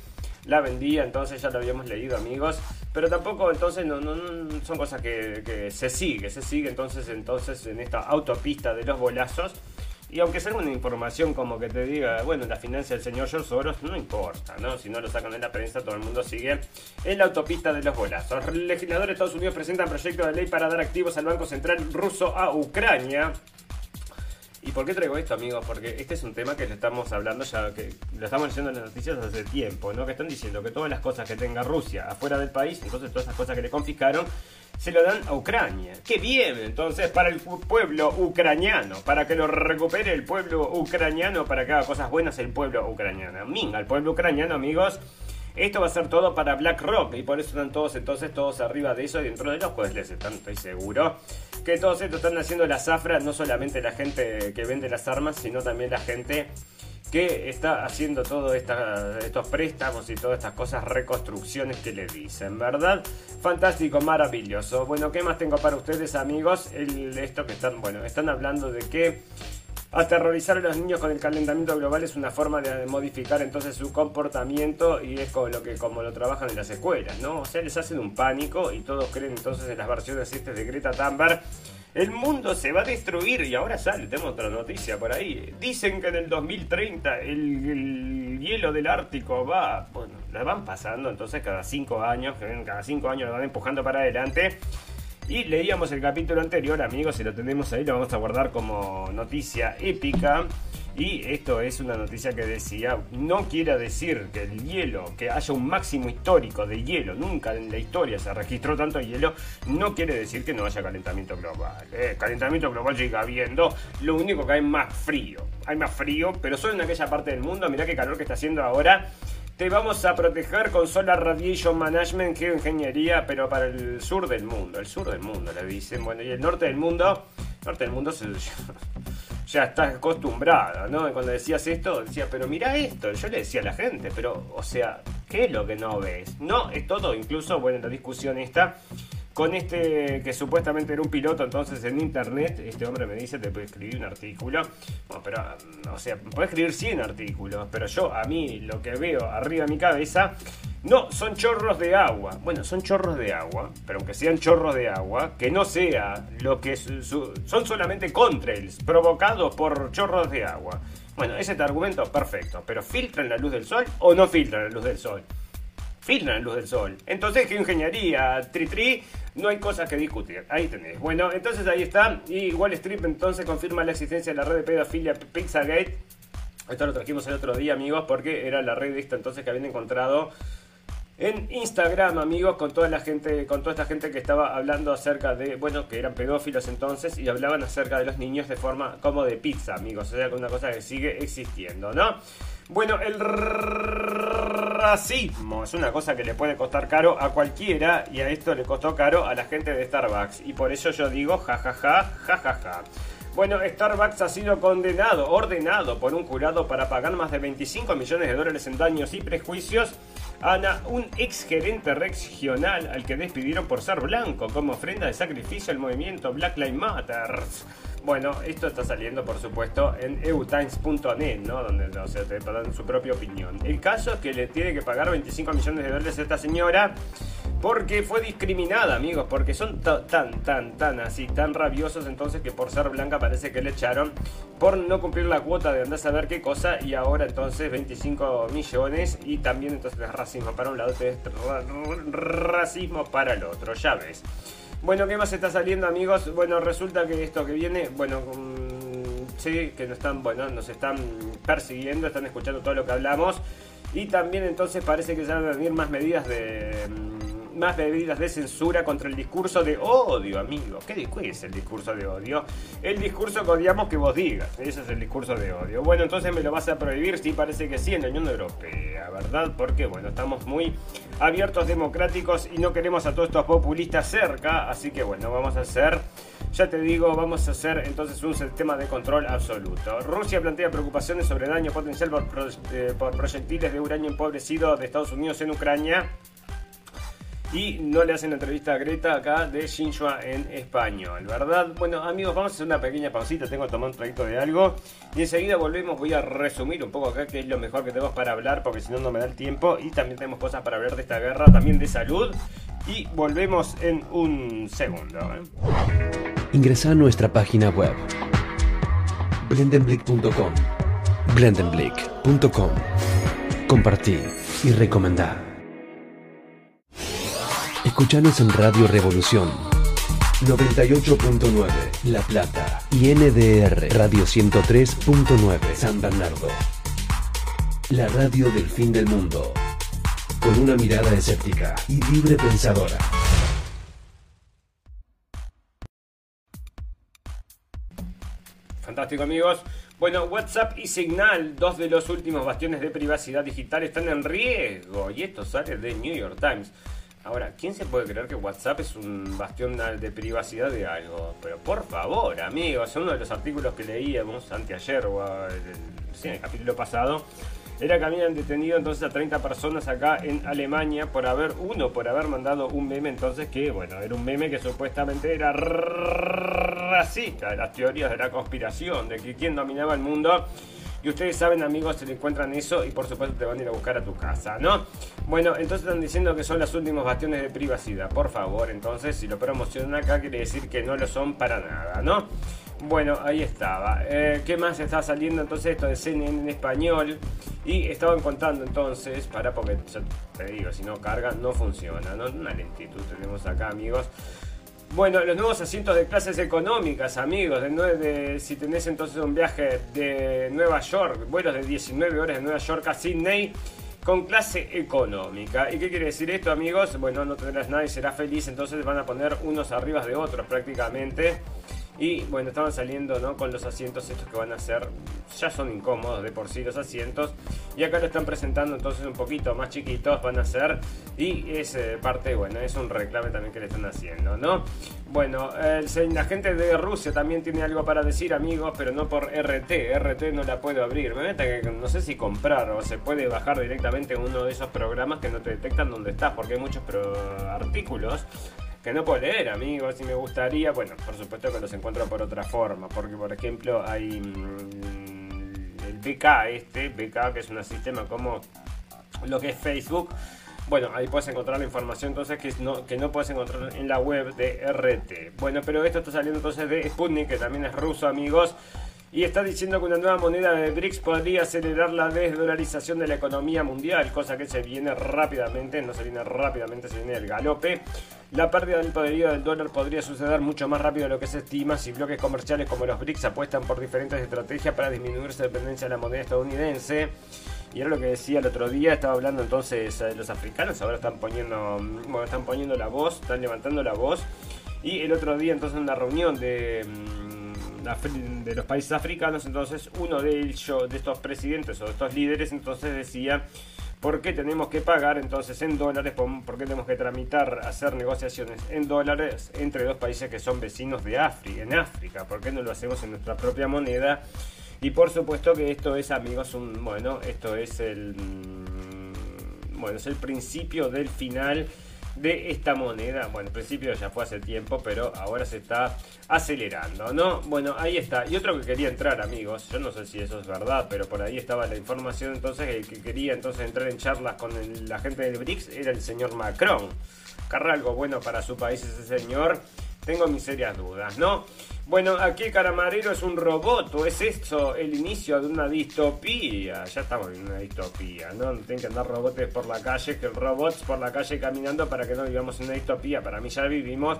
la vendía, entonces ya lo habíamos leído amigos, pero tampoco entonces no, no, son cosas que, que se sigue, se sigue entonces entonces en esta autopista de los bolazos Y aunque sea una información como que te diga, bueno, la financia del señor George Soros, no importa, ¿no? Si no lo sacan en la prensa, todo el mundo sigue en la autopista de los bolazos. Legisladores de Estados Unidos presentan proyecto de ley para dar activos al Banco Central ruso a Ucrania. ¿Y por qué traigo esto, amigos? Porque este es un tema que le estamos hablando ya, que lo estamos leyendo en las noticias hace tiempo, ¿no? Que están diciendo que todas las cosas que tenga Rusia afuera del país, entonces todas esas cosas que le confiscaron, se lo dan a Ucrania. ¡Qué bien! Entonces, para el pueblo ucraniano, para que lo recupere el pueblo ucraniano, para que haga cosas buenas el pueblo ucraniano. Minga, el pueblo ucraniano, amigos. Esto va a ser todo para BlackRock y por eso están todos entonces todos arriba de eso dentro de los jueces están, estoy seguro que todos estos están haciendo la zafra, no solamente la gente que vende las armas, sino también la gente que está haciendo todos estos préstamos y todas estas cosas, reconstrucciones que le dicen, ¿verdad? Fantástico, maravilloso. Bueno, ¿qué más tengo para ustedes, amigos? El, esto que están, bueno, están hablando de que aterrorizar a los niños con el calentamiento global es una forma de modificar entonces su comportamiento y es como lo que como lo trabajan en las escuelas, ¿no? O sea, les hacen un pánico y todos creen entonces en las versiones de Greta Thunberg el mundo se va a destruir y ahora sale, tenemos otra noticia por ahí. Dicen que en el 2030 el, hielo del Ártico va, bueno, la van pasando entonces cada cinco años, cada cinco años lo van empujando para adelante. Y leíamos el capítulo anterior, amigos, si lo tenemos ahí, lo vamos a guardar como noticia épica. Y esto es una noticia que decía, no quiere decir que el hielo, que haya un máximo histórico de hielo, nunca en la historia se registró tanto hielo, no quiere decir que no haya calentamiento global. ¿eh? Calentamiento global llega habiendo, lo único que hay más frío. Hay más frío, pero solo en aquella parte del mundo, mirá qué calor que está haciendo ahora. Te vamos a proteger con Solar Radiation Management, geoingeniería, pero para el sur del mundo. El sur del mundo, le dicen. Bueno, y el norte del mundo, norte del mundo se, ya está acostumbrada, ¿no? Cuando decías esto, decía, pero mira esto. Yo le decía a la gente, pero, o sea, ¿qué es lo que no ves? No, es todo, incluso, bueno, la discusión está con este que supuestamente era un piloto entonces en internet, este hombre me dice, te puede escribir un artículo. Bueno, pero, o sea, puede escribir 100 artículos, pero yo, a mí, lo que veo arriba de mi cabeza, no, son chorros de agua. Bueno, son chorros de agua, pero aunque sean chorros de agua, que no sea lo que son solamente contrails provocados por chorros de agua. Bueno, ese es el argumento perfecto, pero ¿filtran la luz del sol o no filtran la luz del sol? Filtran luz del sol. Entonces, ¿qué ingeniería? Tri tri, no hay cosas que discutir. Ahí tenés. Bueno, entonces ahí está. Y Wall Street entonces confirma la existencia de la red de pedofilia Pizzagate. Esto lo trajimos el otro día, amigos, porque era la red esta entonces que habían encontrado en Instagram, amigos, con toda la gente, con toda esta gente que estaba hablando acerca de, bueno, que eran pedófilos entonces y hablaban acerca de los niños de forma como de pizza, amigos, o sea, una cosa que sigue existiendo, ¿no? Bueno, el racismo es una cosa que le puede costar caro a cualquiera y a esto le costó caro a la gente de Starbucks y por eso yo digo jajaja, jajaja. Bueno, Starbucks ha sido condenado, ordenado por un jurado para pagar más de 25 millones de dólares en daños y prejuicios Ana, un ex gerente regional al que despidieron por ser blanco como ofrenda de sacrificio al movimiento Black Lives Matter. Bueno, esto está saliendo, por supuesto, en eutimes.net, ¿no? Donde o sea, te dan su propia opinión. El caso es que le tiene que pagar 25 millones de dólares a esta señora porque fue discriminada, amigos, porque son tan, tan, tan así, tan rabiosos entonces que por ser blanca parece que le echaron por no cumplir la cuota de andar a saber qué cosa y ahora entonces 25 millones y también entonces racismo para un lado, racismo para el otro, ya ves. Bueno, ¿qué más está saliendo, amigos? Bueno, resulta que esto que viene, bueno, mm, sí, que nos están, bueno, nos están persiguiendo, están escuchando todo lo que hablamos. Y también entonces parece que se van a venir más medidas de mm, más medidas de censura contra el discurso de odio, amigo. ¿Qué, es el discurso de odio? El discurso que odiamos que vos digas. Ese es el discurso de odio. Bueno, entonces me lo vas a prohibir. Sí, parece que sí, en la Unión Europea, ¿verdad? Porque, bueno, estamos muy abiertos, democráticos y no queremos a todos estos populistas cerca. Así que, bueno, vamos a hacer ya te digo, vamos a hacer entonces un sistema de control absoluto. Rusia plantea preocupaciones sobre daño potencial por, eh, por proyectiles de uranio empobrecido de Estados Unidos en Ucrania. Y no le hacen entrevista a Greta acá de Xinhua en español, ¿verdad? Bueno, amigos, vamos a hacer una pequeña pausita. Tengo que tomar un traguito de algo. Y enseguida volvemos. Voy a resumir un poco acá qué es lo mejor que tenemos para hablar, porque si no, no me da el tiempo. Y también tenemos cosas para hablar de esta guerra, también de salud. Y volvemos en un segundo. ¿eh? Ingresa a nuestra página web Blendenblick.com. Blendenblick.com. Compartir y recomendar. Escuchanos en Radio Revolución 98.9 La Plata y NDR Radio 103.9 San Bernardo. La radio del fin del mundo. Con una mirada escéptica y libre pensadora. Fantástico amigos. Bueno, WhatsApp y Signal, dos de los últimos bastiones de privacidad digital, están en riesgo. Y esto sale de New York Times. Ahora, ¿quién se puede creer que WhatsApp es un bastión de privacidad de algo? Pero por favor, amigos, uno de los artículos que leíamos anteayer o en el capítulo pasado era que habían detenido entonces a 30 personas acá en Alemania por haber, uno, por haber mandado un meme entonces que, bueno, era un meme que supuestamente era racista, las teorías de la conspiración, de que quién dominaba el mundo. Y ustedes saben, amigos, se le encuentran eso y por supuesto te van a ir a buscar a tu casa, ¿no? Bueno, entonces están diciendo que son los últimos bastiones de privacidad. Por favor, entonces, si lo promocionan acá, quiere decir que no lo son para nada, ¿no? Bueno, ahí estaba. Eh, ¿Qué más está saliendo entonces esto de CNN en español? Y estaban contando entonces, para porque ya te digo, si no carga no funciona, ¿no? Una lentitud tenemos acá, amigos. Bueno, los nuevos asientos de clases económicas, amigos, si tenés entonces un viaje de Nueva York, vuelos de 19 horas de Nueva York a Sydney, con clase económica. ¿Y qué quiere decir esto, amigos? Bueno, no tendrás nadie, será feliz, entonces van a poner unos arriba de otros prácticamente. Y bueno, estaban saliendo ¿no? con los asientos estos que van a ser, ya son incómodos de por sí los asientos. Y acá lo están presentando entonces un poquito más chiquitos, van a ser. Y es eh, parte, bueno, es un reclame también que le están haciendo, ¿no? Bueno, la gente de Rusia también tiene algo para decir, amigos, pero no por RT. RT no la puedo abrir. Me meta que no sé si comprar o se puede bajar directamente uno de esos programas que no te detectan dónde estás, porque hay muchos artículos que no puedo leer, amigos, y me gustaría, bueno, por supuesto que los encuentro por otra forma, porque por ejemplo hay mm, el BK este, BK que es un sistema como lo que es Facebook, bueno, ahí puedes encontrar la información entonces que no, que no puedes encontrar en la web de RT. Bueno, pero esto está saliendo entonces de Sputnik, que también es ruso, amigos. Y está diciendo que una nueva moneda de BRICS podría acelerar la desdolarización de la economía mundial, cosa que se viene rápidamente, no se viene rápidamente, se viene el galope. La pérdida del poderío del dólar podría suceder mucho más rápido de lo que se estima si bloques comerciales como los BRICS apuestan por diferentes estrategias para disminuir su dependencia de la moneda estadounidense. Y era lo que decía el otro día, estaba hablando entonces eh, los africanos, ahora están poniendo, bueno, están poniendo la voz, están levantando la voz. Y el otro día entonces en una reunión de mm, de los países africanos, entonces uno de ellos, de estos presidentes o de estos líderes, entonces decía ¿Por qué tenemos que pagar entonces en dólares? ¿Por qué tenemos que tramitar, hacer negociaciones en dólares entre dos países que son vecinos de África, en África? ¿Por qué no lo hacemos en nuestra propia moneda? Y por supuesto que esto es, amigos, un, bueno, esto es el, mm, bueno, es el principio del final de esta moneda. Bueno, en principio ya fue hace tiempo, pero ahora se está acelerando, ¿no? Bueno, ahí está. Y otro que quería entrar, amigos, yo no sé si eso es verdad, pero por ahí estaba la información, entonces el que quería entonces entrar en charlas con la gente del BRICS era el señor Macron. Carra algo bueno para su país ese señor. Tengo mis serias dudas, ¿no? Bueno, aquí el caramarero es un robot, o es esto el inicio de una distopía. Ya estamos en una distopía, ¿no? Tienen que andar robots por la calle, que robots por la calle caminando para que no vivamos en una distopía. Para mí ya vivimos.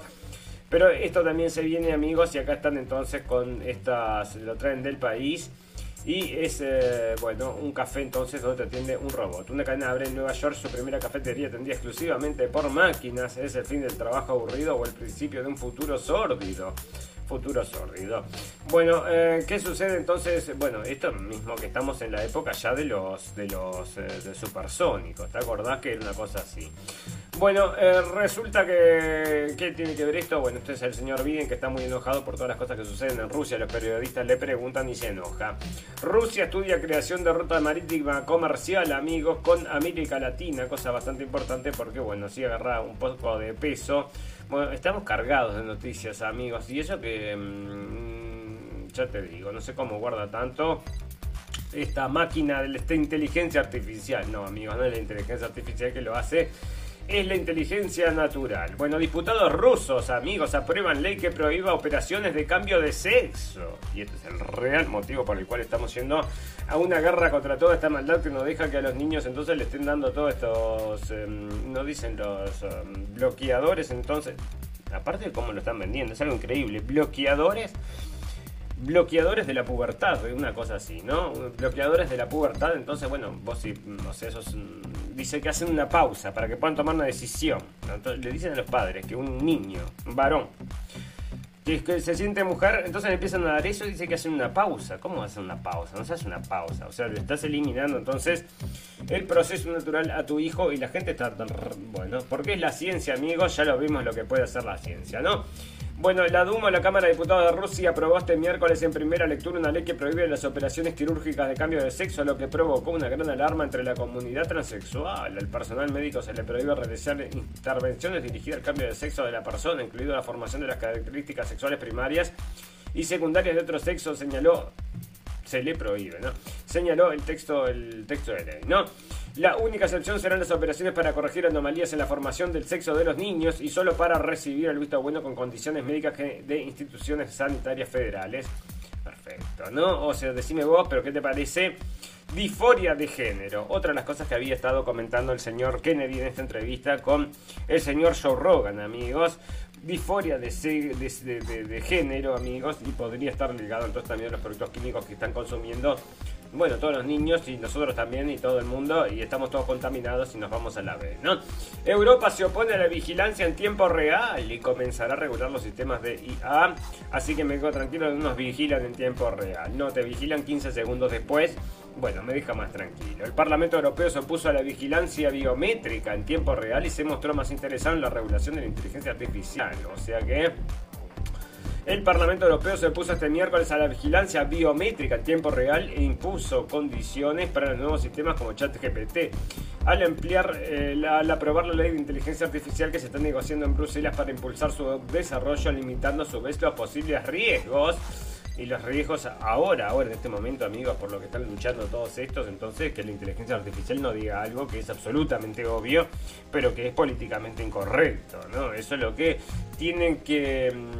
Pero esto también se viene, amigos, y acá están entonces con estas, lo traen del país. Y es, eh, bueno, un café entonces donde atiende un robot. Una cadena abre en Nueva York su primera cafetería atendida exclusivamente por máquinas. Es el fin del trabajo aburrido o el principio de un futuro sórdido futuro sórdido. Bueno, eh, ¿qué sucede entonces? Bueno, esto mismo que estamos en la época ya de los de los eh, supersónicos, ¿te acordás que era una cosa así? Bueno, eh, resulta que ¿qué tiene que ver esto? Bueno, este es el señor Biden que está muy enojado por todas las cosas que suceden en Rusia. Los periodistas le preguntan y se enoja. Rusia estudia creación de ruta marítima comercial, amigos, con América Latina, cosa bastante importante porque, bueno, sí agarra un poco de peso bueno, estamos cargados de noticias, amigos. Y eso que. Mm, ya te digo, no sé cómo guarda tanto esta máquina de esta inteligencia artificial. No, amigos, no es la inteligencia artificial que lo hace. Es la inteligencia natural. Bueno, diputados rusos, amigos, aprueban ley que prohíba operaciones de cambio de sexo. Y este es el real motivo por el cual estamos yendo a una guerra contra toda esta maldad que nos deja que a los niños entonces le estén dando todos estos, no dicen los em, bloqueadores, entonces, aparte de cómo lo están vendiendo, es algo increíble, bloqueadores bloqueadores de la pubertad, una cosa así, ¿no? Bloqueadores de la pubertad, entonces, bueno, vos si, no sé, esos, dice que hacen una pausa para que puedan tomar una decisión. le dicen a los padres que un niño, un varón, que, se siente mujer, entonces empiezan a dar eso y dice que hacen una pausa. ¿Cómo hace una pausa? No se hace una pausa, o sea, le estás eliminando entonces el proceso natural a tu hijo y la gente está, bueno, porque es la ciencia, amigos, ya lo vimos lo que puede hacer la ciencia, ¿no? Bueno, la Duma, la Cámara de Diputados de Rusia, aprobó este miércoles en primera lectura una ley que prohíbe las operaciones quirúrgicas de cambio de sexo, lo que provocó una gran alarma entre la comunidad transexual. Al personal médico se le prohíbe realizar intervenciones dirigidas al cambio de sexo de la persona, incluido la formación de las características sexuales primarias y secundarias de otro sexo, señaló se le prohíbe, ¿no? Señaló el texto, el texto de ley, ¿no? La única excepción serán las operaciones para corregir anomalías en la formación del sexo de los niños y solo para recibir el visto bueno con condiciones médicas de instituciones sanitarias federales. Perfecto, ¿no? O sea, decime vos, pero ¿qué te parece? Disforia de género. Otra de las cosas que había estado comentando el señor Kennedy en esta entrevista con el señor Joe Rogan, amigos. Disforia de, de, de género, amigos, y podría estar ligado entonces también a los productos químicos que están consumiendo bueno, todos los niños y nosotros también y todo el mundo y estamos todos contaminados y nos vamos a la vez, ¿no? Europa se opone a la vigilancia en tiempo real y comenzará a regular los sistemas de IA, así que me quedo tranquilo, no nos vigilan en tiempo real, no, te vigilan 15 segundos después. Bueno, me deja más tranquilo. El Parlamento Europeo se opuso a la vigilancia biométrica en tiempo real y se mostró más interesado en la regulación de la inteligencia artificial. O sea que el Parlamento Europeo se puso este miércoles a la vigilancia biométrica en tiempo real e impuso condiciones para los nuevos sistemas como ChatGPT. Al ampliar, eh, al aprobar la ley de inteligencia artificial que se está negociando en Bruselas para impulsar su desarrollo, limitando a su vez los posibles riesgos y los riesgos ahora, ahora en este momento, amigos, por lo que están luchando todos estos, entonces que la inteligencia artificial no diga algo que es absolutamente obvio, pero que es políticamente incorrecto, ¿no? Eso es lo que tienen que mm,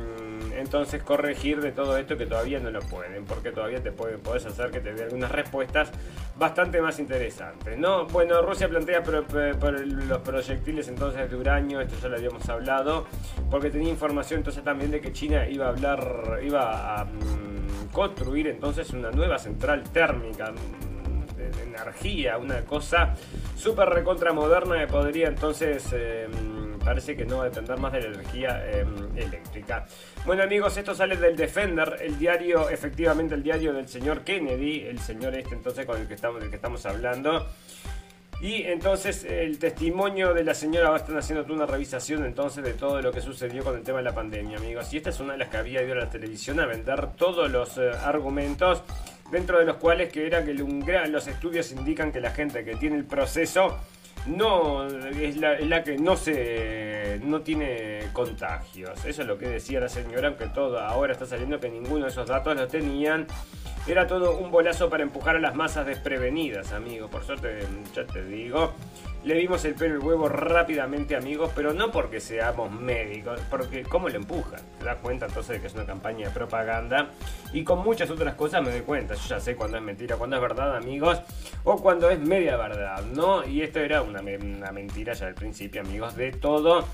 entonces corregir de todo esto que todavía no lo pueden, porque todavía te pueden, podés hacer que te dé algunas respuestas bastante más interesantes, ¿no? Bueno, Rusia plantea los proyectiles entonces de uranio, esto ya lo habíamos hablado, porque tenía información entonces también de que China iba a hablar, iba a mm, construir entonces una nueva central térmica mm, de, energía, una cosa súper recontra moderna que podría entonces... Eh, parece que no va a depender más de la energía em, eléctrica. Bueno amigos, esto sale del Defender, el diario, efectivamente el diario del señor Kennedy, el señor este entonces con el que estamos, del que estamos hablando. Y entonces el testimonio de la señora va a estar haciendo una revisación entonces de todo lo que sucedió con el tema de la pandemia, amigos. Y esta es una de las que había ido a la televisión a vender todos los eh, argumentos, dentro de los cuales que era que los estudios indican que la gente que tiene el proceso no es la, que no se no tiene contagios. Eso es lo que decía la señora, aunque todo ahora está saliendo que ninguno de esos datos lo tenían. Era todo un bolazo para empujar a las masas desprevenidas, amigos. Por suerte, ya te digo. Le dimos el pelo el huevo rápidamente, amigos, pero no porque seamos médicos, porque cómo lo empujan. Te das cuenta entonces de que es una campaña de propaganda. Y con muchas otras cosas me doy cuenta. Yo ya sé cuándo es mentira, cuándo es verdad, amigos, o cuando es media verdad, ¿no? Y esto era una, mentira ya al principio, amigos, de todo.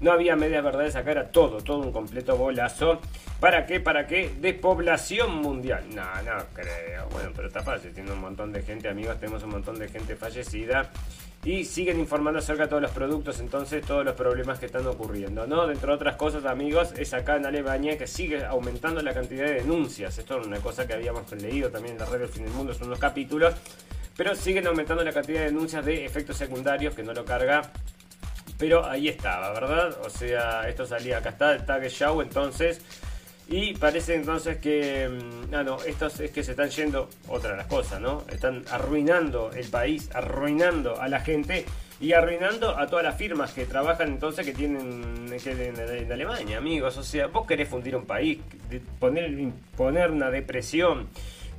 No había medias verdades acá, era todo, todo un completo bolazo. ¿Para qué? ¿Para qué? De población mundial. No, no creo. Bueno, pero está. Tiene un montón de gente, amigos. Tenemos un montón de gente fallecida y siguen informando acerca de todos los productos, entonces todos los problemas que están ocurriendo, ¿no? Dentro de otras cosas, amigos, es acá en Alemania que sigue aumentando la cantidad de denuncias. Esto es una cosa que habíamos leído también en la red del fin del mundo, son unos capítulos, pero siguen aumentando la cantidad de denuncias de efectos secundarios que no lo carga. Pero ahí estaba, ¿verdad? O sea, esto salía, acá está el Tag Show, entonces y parece entonces que, mm, ah, no, estos es que se están yendo, otra de las cosas, ¿no? Están arruinando el país, arruinando a la gente y arruinando a todas las firmas que trabajan entonces que tienen que en, Alemania, amigos. O sea, vos querés fundir un país, poner, poner una depresión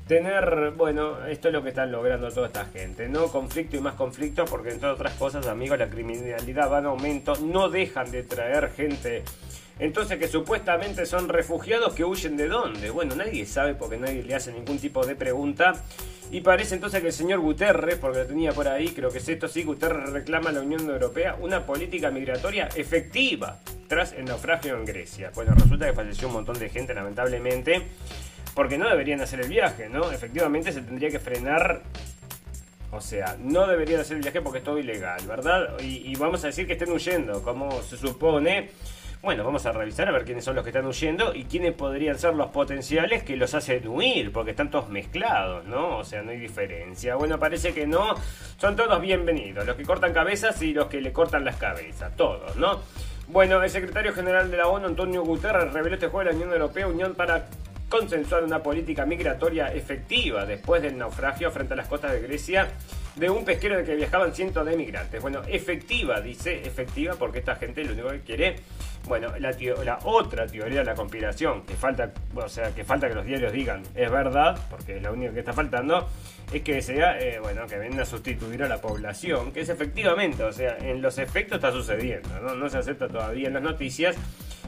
tener, bueno, esto es lo que están logrando toda esta gente, ¿no? Conflicto y más conflicto, porque entre otras cosas, amigos, la criminalidad va en aumento, no dejan de traer gente. Entonces que supuestamente son refugiados que huyen de dónde. Bueno, nadie sabe porque nadie le hace ningún tipo de pregunta. Y parece entonces que el señor Guterres, porque lo tenía por ahí, creo que es esto, sí, Guterres reclama a la Unión Europea una política migratoria efectiva tras el naufragio en Grecia. Bueno, resulta que falleció un montón de gente, lamentablemente porque no deberían hacer el viaje, ¿no? Efectivamente se tendría que frenar. O sea, no deberían hacer el viaje porque es todo ilegal, ¿verdad? Y, vamos a decir que estén huyendo, como se supone. Bueno, vamos a revisar a ver quiénes son los que están huyendo y quiénes podrían ser los potenciales que los hacen huir, porque están todos mezclados, ¿no? O sea, no hay diferencia. Bueno, parece que no. Son todos bienvenidos, los que cortan cabezas y los que le cortan las cabezas, todos, ¿no? Bueno, el secretario general de la ONU, Antonio Guterres, reveló este jueves la Unión Europea, Unión para consensuar una política migratoria efectiva después del naufragio frente a las costas de Grecia de un pesquero de que viajaban cientos de migrantes. Bueno, efectiva, dice, efectiva porque esta gente lo único que quiere, bueno, la, la otra teoría de la conspiración, que falta, o sea, que falta que los diarios digan es verdad, porque es la única que está faltando, es que sea, eh, bueno, que venga a sustituir a la población, que es efectivamente, o sea, en los efectos está sucediendo, ¿no? No se acepta todavía en las noticias,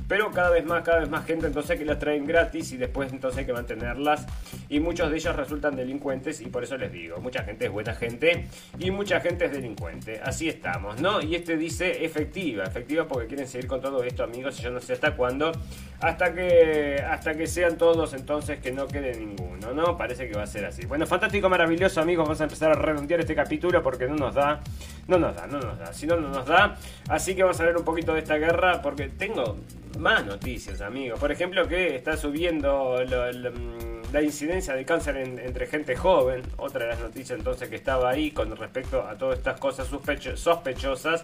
pero cada vez más, cada vez más gente entonces que las traen gratis y después entonces hay que mantenerlas y muchos de ellos resultan delincuentes y por eso les digo, mucha gente es buena gente y mucha gente es delincuente, así estamos, ¿no? Y este dice efectiva, efectiva porque quieren seguir con todo esto amigos y yo no sé hasta cuándo, hasta que, hasta que sean todos entonces que no quede ninguno, ¿no? Parece que va a ser así. Bueno, fantástico, maravilloso amigos, vamos a empezar a redondear este capítulo porque no nos da, no nos da, no nos da, si no, no nos da, así que vamos a ver un poquito de esta guerra porque tengo más noticias, amigos. Por ejemplo, que está subiendo mm, la incidencia de cáncer entre gente joven. Otra de las noticias entonces que estaba ahí con respecto a todas estas cosas sospechosas.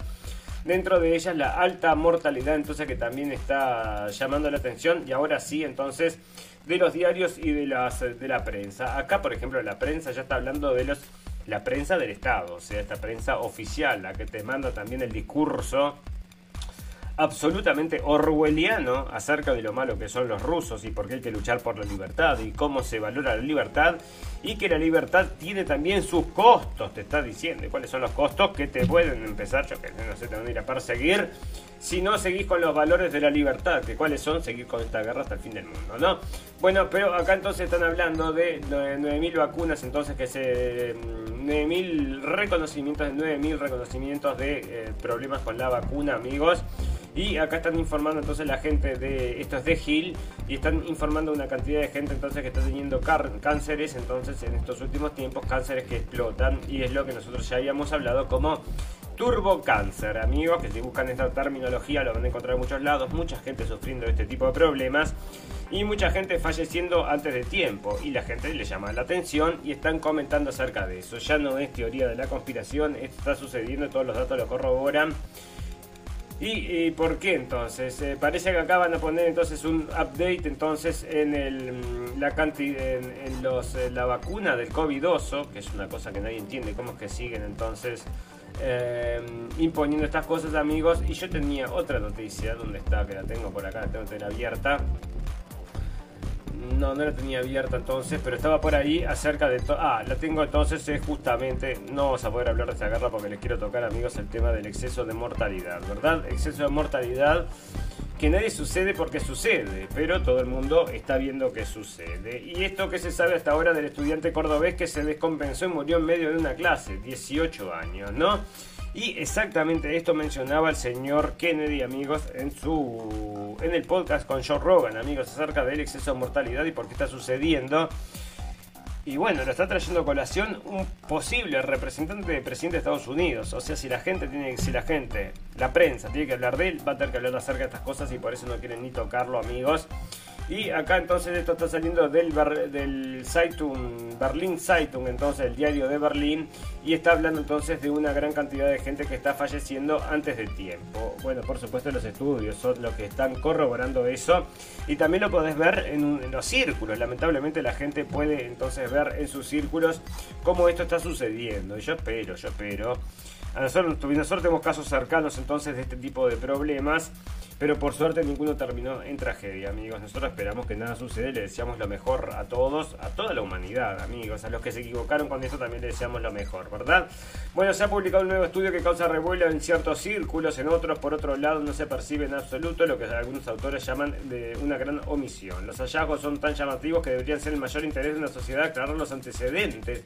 Dentro de ellas la alta mortalidad entonces que también está llamando la atención. Y ahora sí entonces de los diarios y de, las, de la prensa. Acá por ejemplo la prensa ya está hablando de los... La prensa del Estado, o sea, esta prensa oficial, la que te manda también el discurso absolutamente orwelliano acerca de lo malo que son los rusos y por qué hay que luchar por la libertad y cómo se valora la libertad y que la libertad tiene también sus costos, te está diciendo. ¿Y cuáles son los costos que te pueden empezar, yo que no sé, te van a ir a perseguir si no seguís con los valores de la libertad, que cuáles son seguir con esta guerra hasta el fin del mundo, ¿no? Bueno, pero acá entonces están hablando de 9.000 vacunas, entonces que se... 9.000 mm, reconocimientos, 9.000 reconocimientos de eh, problemas con la vacuna, amigos. Y acá están informando entonces la gente de, esto es de Gil, y están informando una cantidad de gente entonces que está teniendo cánceres, entonces en estos últimos tiempos, cánceres que explotan, y es lo que nosotros ya habíamos hablado como turbocáncer, amigos, que si buscan esta terminología lo van a encontrar en muchos lados, mucha gente sufriendo este tipo de problemas y mucha gente falleciendo antes de tiempo y la gente le llama la atención y están comentando acerca de eso. Ya no es teoría de la conspiración, esto está sucediendo, todos los datos lo corroboran ¿Y, por qué entonces? Eh, parece que acá van a poner entonces un update entonces en el, mm, la cantidad en, los, eh, la vacuna del COVID-oso, que es una cosa que nadie entiende cómo es que siguen entonces eh, imponiendo estas cosas amigos. Y yo tenía otra noticia, donde está? Que la tengo por acá, la tengo que abierta. No, no la tenía abierta entonces, pero estaba por ahí acerca de todo. Ah, la tengo entonces, es justamente. No vamos a poder hablar de esta guerra porque les quiero tocar, amigos, el tema del exceso de mortalidad, ¿verdad? Exceso de mortalidad que nadie sucede porque sucede, pero todo el mundo está viendo que sucede. Y esto que se sabe hasta ahora del estudiante cordobés que se descompensó y murió en medio de una clase, 18 años, ¿no? Y exactamente esto mencionaba el señor Kennedy, amigos, en su en el podcast con Joe Rogan, amigos, acerca del exceso de mortalidad y por qué está sucediendo. Y bueno, lo está trayendo a colación un posible representante del presidente de Estados Unidos. O sea, si la gente tiene, si la gente, la prensa tiene que hablar de él, va a tener que hablar acerca de estas cosas y por eso no quieren ni tocarlo, amigos. Y acá entonces esto está saliendo del, del Zeitung, Berlin Zeitung, entonces el diario de Berlín, y está hablando entonces de una gran cantidad de gente que está falleciendo antes del tiempo. Bueno, por supuesto los estudios son los que están corroborando eso, y también lo podés ver en, en los círculos. Lamentablemente la gente puede entonces ver en sus círculos cómo esto está sucediendo. Y yo espero, yo espero. A nosotros, nosotros tenemos casos cercanos entonces de este tipo de problemas pero por suerte ninguno terminó en tragedia, amigos. Nosotros esperamos que nada suceda, le deseamos lo mejor a todos, a toda la humanidad, amigos. A los que se equivocaron con esto también le deseamos lo mejor, ¿verdad? Bueno, se ha publicado un nuevo estudio que causa revuelo en ciertos círculos, en otros, por otro lado, no se percibe en absoluto lo que algunos autores llaman de una gran omisión. Los hallazgos son tan llamativos que deberían ser el mayor interés de una sociedad aclarar los antecedentes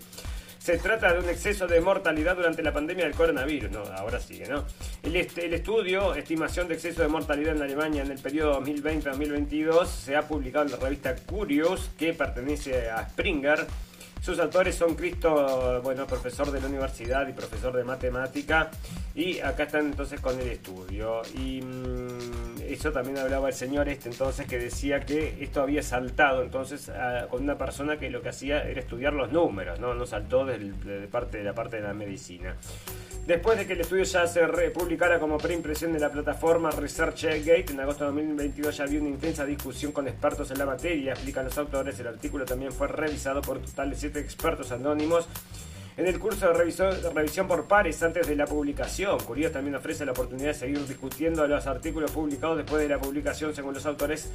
se trata de un exceso de mortalidad durante la pandemia del coronavirus. No, ahora sigue, ¿no? El, el estudio, estimación de exceso de mortalidad en Alemania en el periodo 2020-2022, se ha publicado en la revista Curious, que pertenece a Springer. Sus autores son Cristo, bueno, profesor de la universidad y profesor de matemática. Y acá están entonces con el estudio. Y mm, eso también hablaba el señor este entonces que decía que esto había saltado entonces con una persona que lo que hacía era estudiar los números, no, no saltó de, parte, de la parte de la medicina. Después de que el estudio ya se publicara como preimpresión de la plataforma ResearchGate, en agosto de 2022 ya había una intensa discusión con expertos en la materia, explican los autores. El artículo también fue revisado por un total expertos anónimos en el curso de revisión, por pares antes de la publicación. Curios también ofrece la oportunidad de seguir discutiendo los artículos publicados después de la publicación, según los autores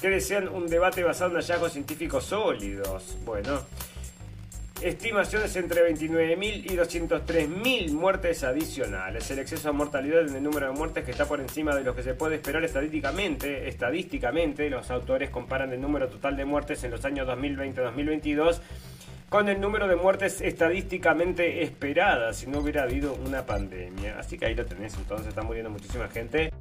que desean un debate basado en hallazgos científicos sólidos. Bueno, Estimaciones entre 29.000 y 203.000 muertes adicionales. El exceso de mortalidad en el número de muertes que está por encima de lo que se puede esperar estadísticamente. Estadísticamente, los autores comparan el número total de muertes en los años 2020-2022 con el número de muertes estadísticamente esperadas si no hubiera habido una pandemia. Así que ahí lo tenés, entonces está muriendo muchísima gente.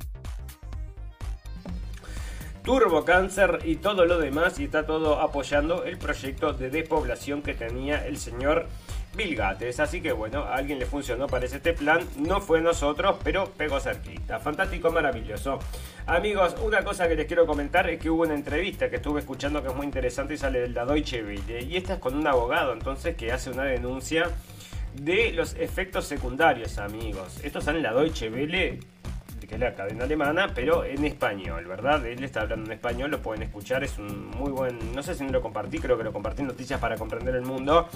Turbo cáncer y todo lo demás y está todo apoyando el proyecto de despoblación que tenía el señor Bill Gates. Así que bueno, a alguien le funcionó parece este plan. No fue nosotros, pero pegó cerquita. Fantástico, maravilloso. Amigos, una cosa que les quiero comentar es que hubo una entrevista que estuve escuchando que es muy interesante y sale de la Deutsche Welle. Y esta es con un abogado entonces que hace una denuncia de los efectos secundarios, amigos. Esto sale en la Deutsche Welle que es la cadena alemana, pero en español, ¿verdad? Él está hablando en español, lo pueden escuchar, es un muy buen, no sé si no lo compartí, creo que lo compartí en Noticias para Comprender el Mundo.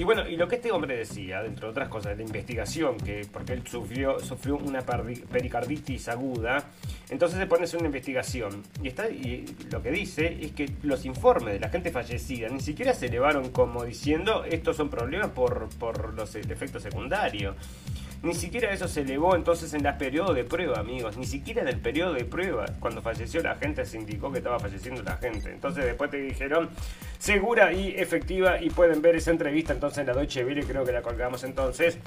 Y bueno, y lo que este hombre decía, dentro de otras cosas, de la investigación, que porque él sufrió, sufrió una pericarditis aguda, entonces se pone a hacer una investigación. Y, está, y lo que dice es que los informes de la gente fallecida ni siquiera se elevaron como diciendo estos son problemas por, por los efectos secundarios. Ni siquiera eso se elevó entonces en el periodo de prueba, amigos. Ni siquiera en el periodo de prueba, cuando falleció la gente, se indicó que estaba falleciendo la gente. Entonces después te dijeron segura y efectiva y pueden ver esa entrevista entonces en la Deutsche Welle, creo que la colgamos entonces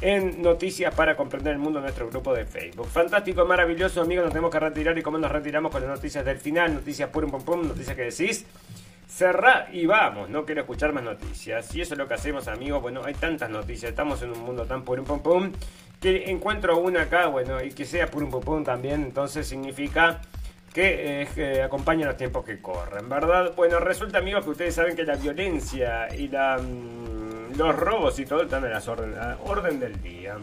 en Noticias para Comprender el Mundo nuestro grupo de Facebook. Fantástico, maravilloso, amigos. Nos tenemos que retirar y cómo nos retiramos con las noticias del final, noticias pum pum pum, noticias que decís. Cerrá y vamos, no quiero escuchar más noticias. Y eso es lo que hacemos, amigos. Bueno, hay tantas noticias, estamos en un mundo tan purum pum pum que encuentro una acá, bueno, y que sea purum pum pum también, entonces significa que, eh, acompaña los tiempos que corren, ¿verdad? Bueno, resulta, amigos, que ustedes saben que la violencia y la, mm, los robos y todo están en la orden del día.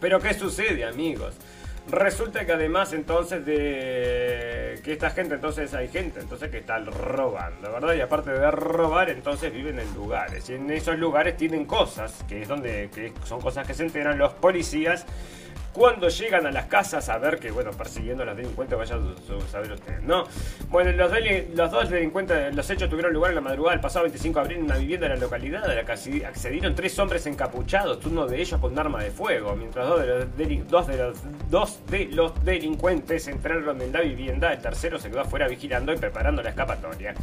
Pero ¿qué sucede, amigos? Resulta que además entonces de que esta gente, entonces hay gente entonces que está robando, ¿verdad? Y aparte de robar, entonces viven en lugares. Y en esos lugares tienen cosas, que es donde que son cosas que se enteran los policías cuando llegan a las casas a ver que, bueno, persiguiendo a los delincuentes, vaya a saber usted, ¿no? Bueno, los, dos delincuentes, los hechos tuvieron lugar en la madrugada del pasado 25 de abril en una vivienda de la localidad de la que accedieron tres hombres encapuchados, uno de ellos con un arma de fuego, mientras dos de los, dos de los, dos de los delincuentes entraron en la vivienda, el tercero se quedó afuera vigilando y preparando la escapatoria.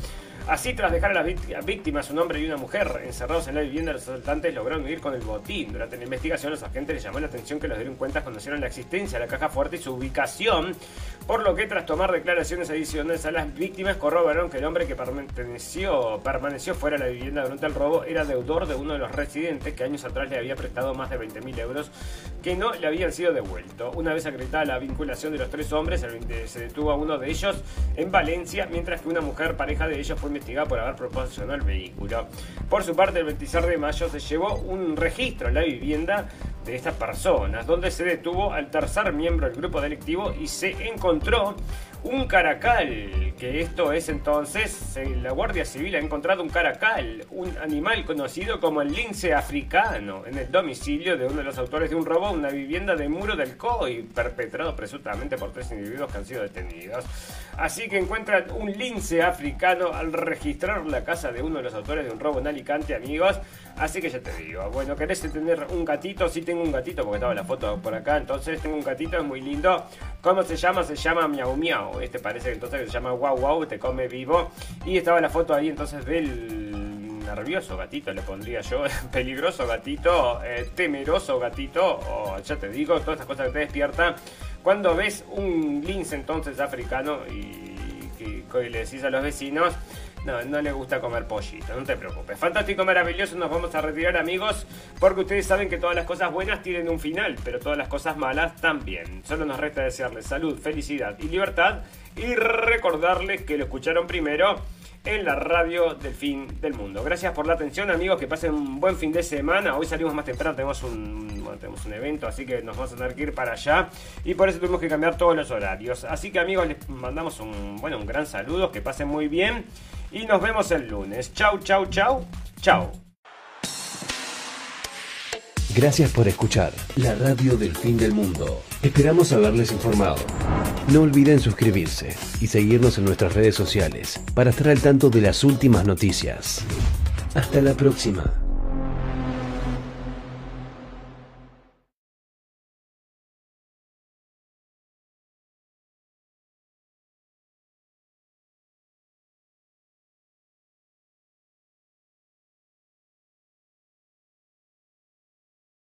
Así, tras dejar a las víctimas, un hombre y una mujer, encerrados en la vivienda, los asaltantes lograron huir con el botín. Durante la investigación, los agentes les llamó la atención que los delincuentes conocieron la existencia de la caja fuerte y su ubicación, por lo que tras tomar declaraciones adicionales a las víctimas, corroboraron que el hombre que permaneció, permaneció fuera de la vivienda durante el robo era deudor de uno de los residentes que años atrás le había prestado más de 20.000 euros que no le habían sido devueltos. Una vez acreditada la vinculación de los tres hombres, se detuvo a uno de ellos en Valencia, mientras que una mujer pareja de ellos fue investigada por haber proporcionado el vehículo. Por su parte, el 26 de mayo se llevó un registro en la vivienda de estas personas, donde se detuvo al tercer miembro del grupo delictivo y se encontró un caracal, que esto es entonces, la Guardia Civil ha encontrado un caracal, un animal conocido como el lince africano, en el domicilio de uno de los autores de un robo una vivienda de Muro del COI, perpetrado presuntamente por tres individuos que han sido detenidos. Así que encuentran un lince africano al registrar la casa de uno de los autores de un robo en Alicante, amigos. Así que ya te digo, bueno, ¿querés tener un gatito? Sí tengo un gatito, porque estaba la foto por acá, entonces tengo un gatito, es muy lindo. ¿Cómo se llama? Se llama Miau Miau. Este parece que entonces se llama Wow Wow, te come vivo. Y estaba la foto ahí entonces del nervioso gatito, le pondría yo, peligroso gatito, eh, temeroso gatito, o ya te digo, todas estas cosas que te despiertan. Cuando ves un lince entonces africano y que le decís a los vecinos, no, no le gusta comer pollito, no te preocupes. Fantástico, maravilloso, nos vamos a retirar amigos, porque ustedes saben que todas las cosas buenas tienen un final, pero todas las cosas malas también. Solo nos resta desearles salud, felicidad y libertad y recordarles que lo escucharon primero en la radio del fin del mundo. Gracias por la atención, amigos, que pasen un buen fin de semana. Hoy salimos más temprano, tenemos un, tenemos un evento, así que nos vamos a tener que ir para allá y por eso tuvimos que cambiar todos los horarios. Así que, amigos, les mandamos un, bueno, un gran saludo, que pasen muy bien y nos vemos el lunes. Chau, chau, chau, chau. Gracias por escuchar la radio del fin del mundo. Esperamos haberles informado. No olviden suscribirse y seguirnos en nuestras redes sociales para estar al tanto de las últimas noticias. Hasta la próxima.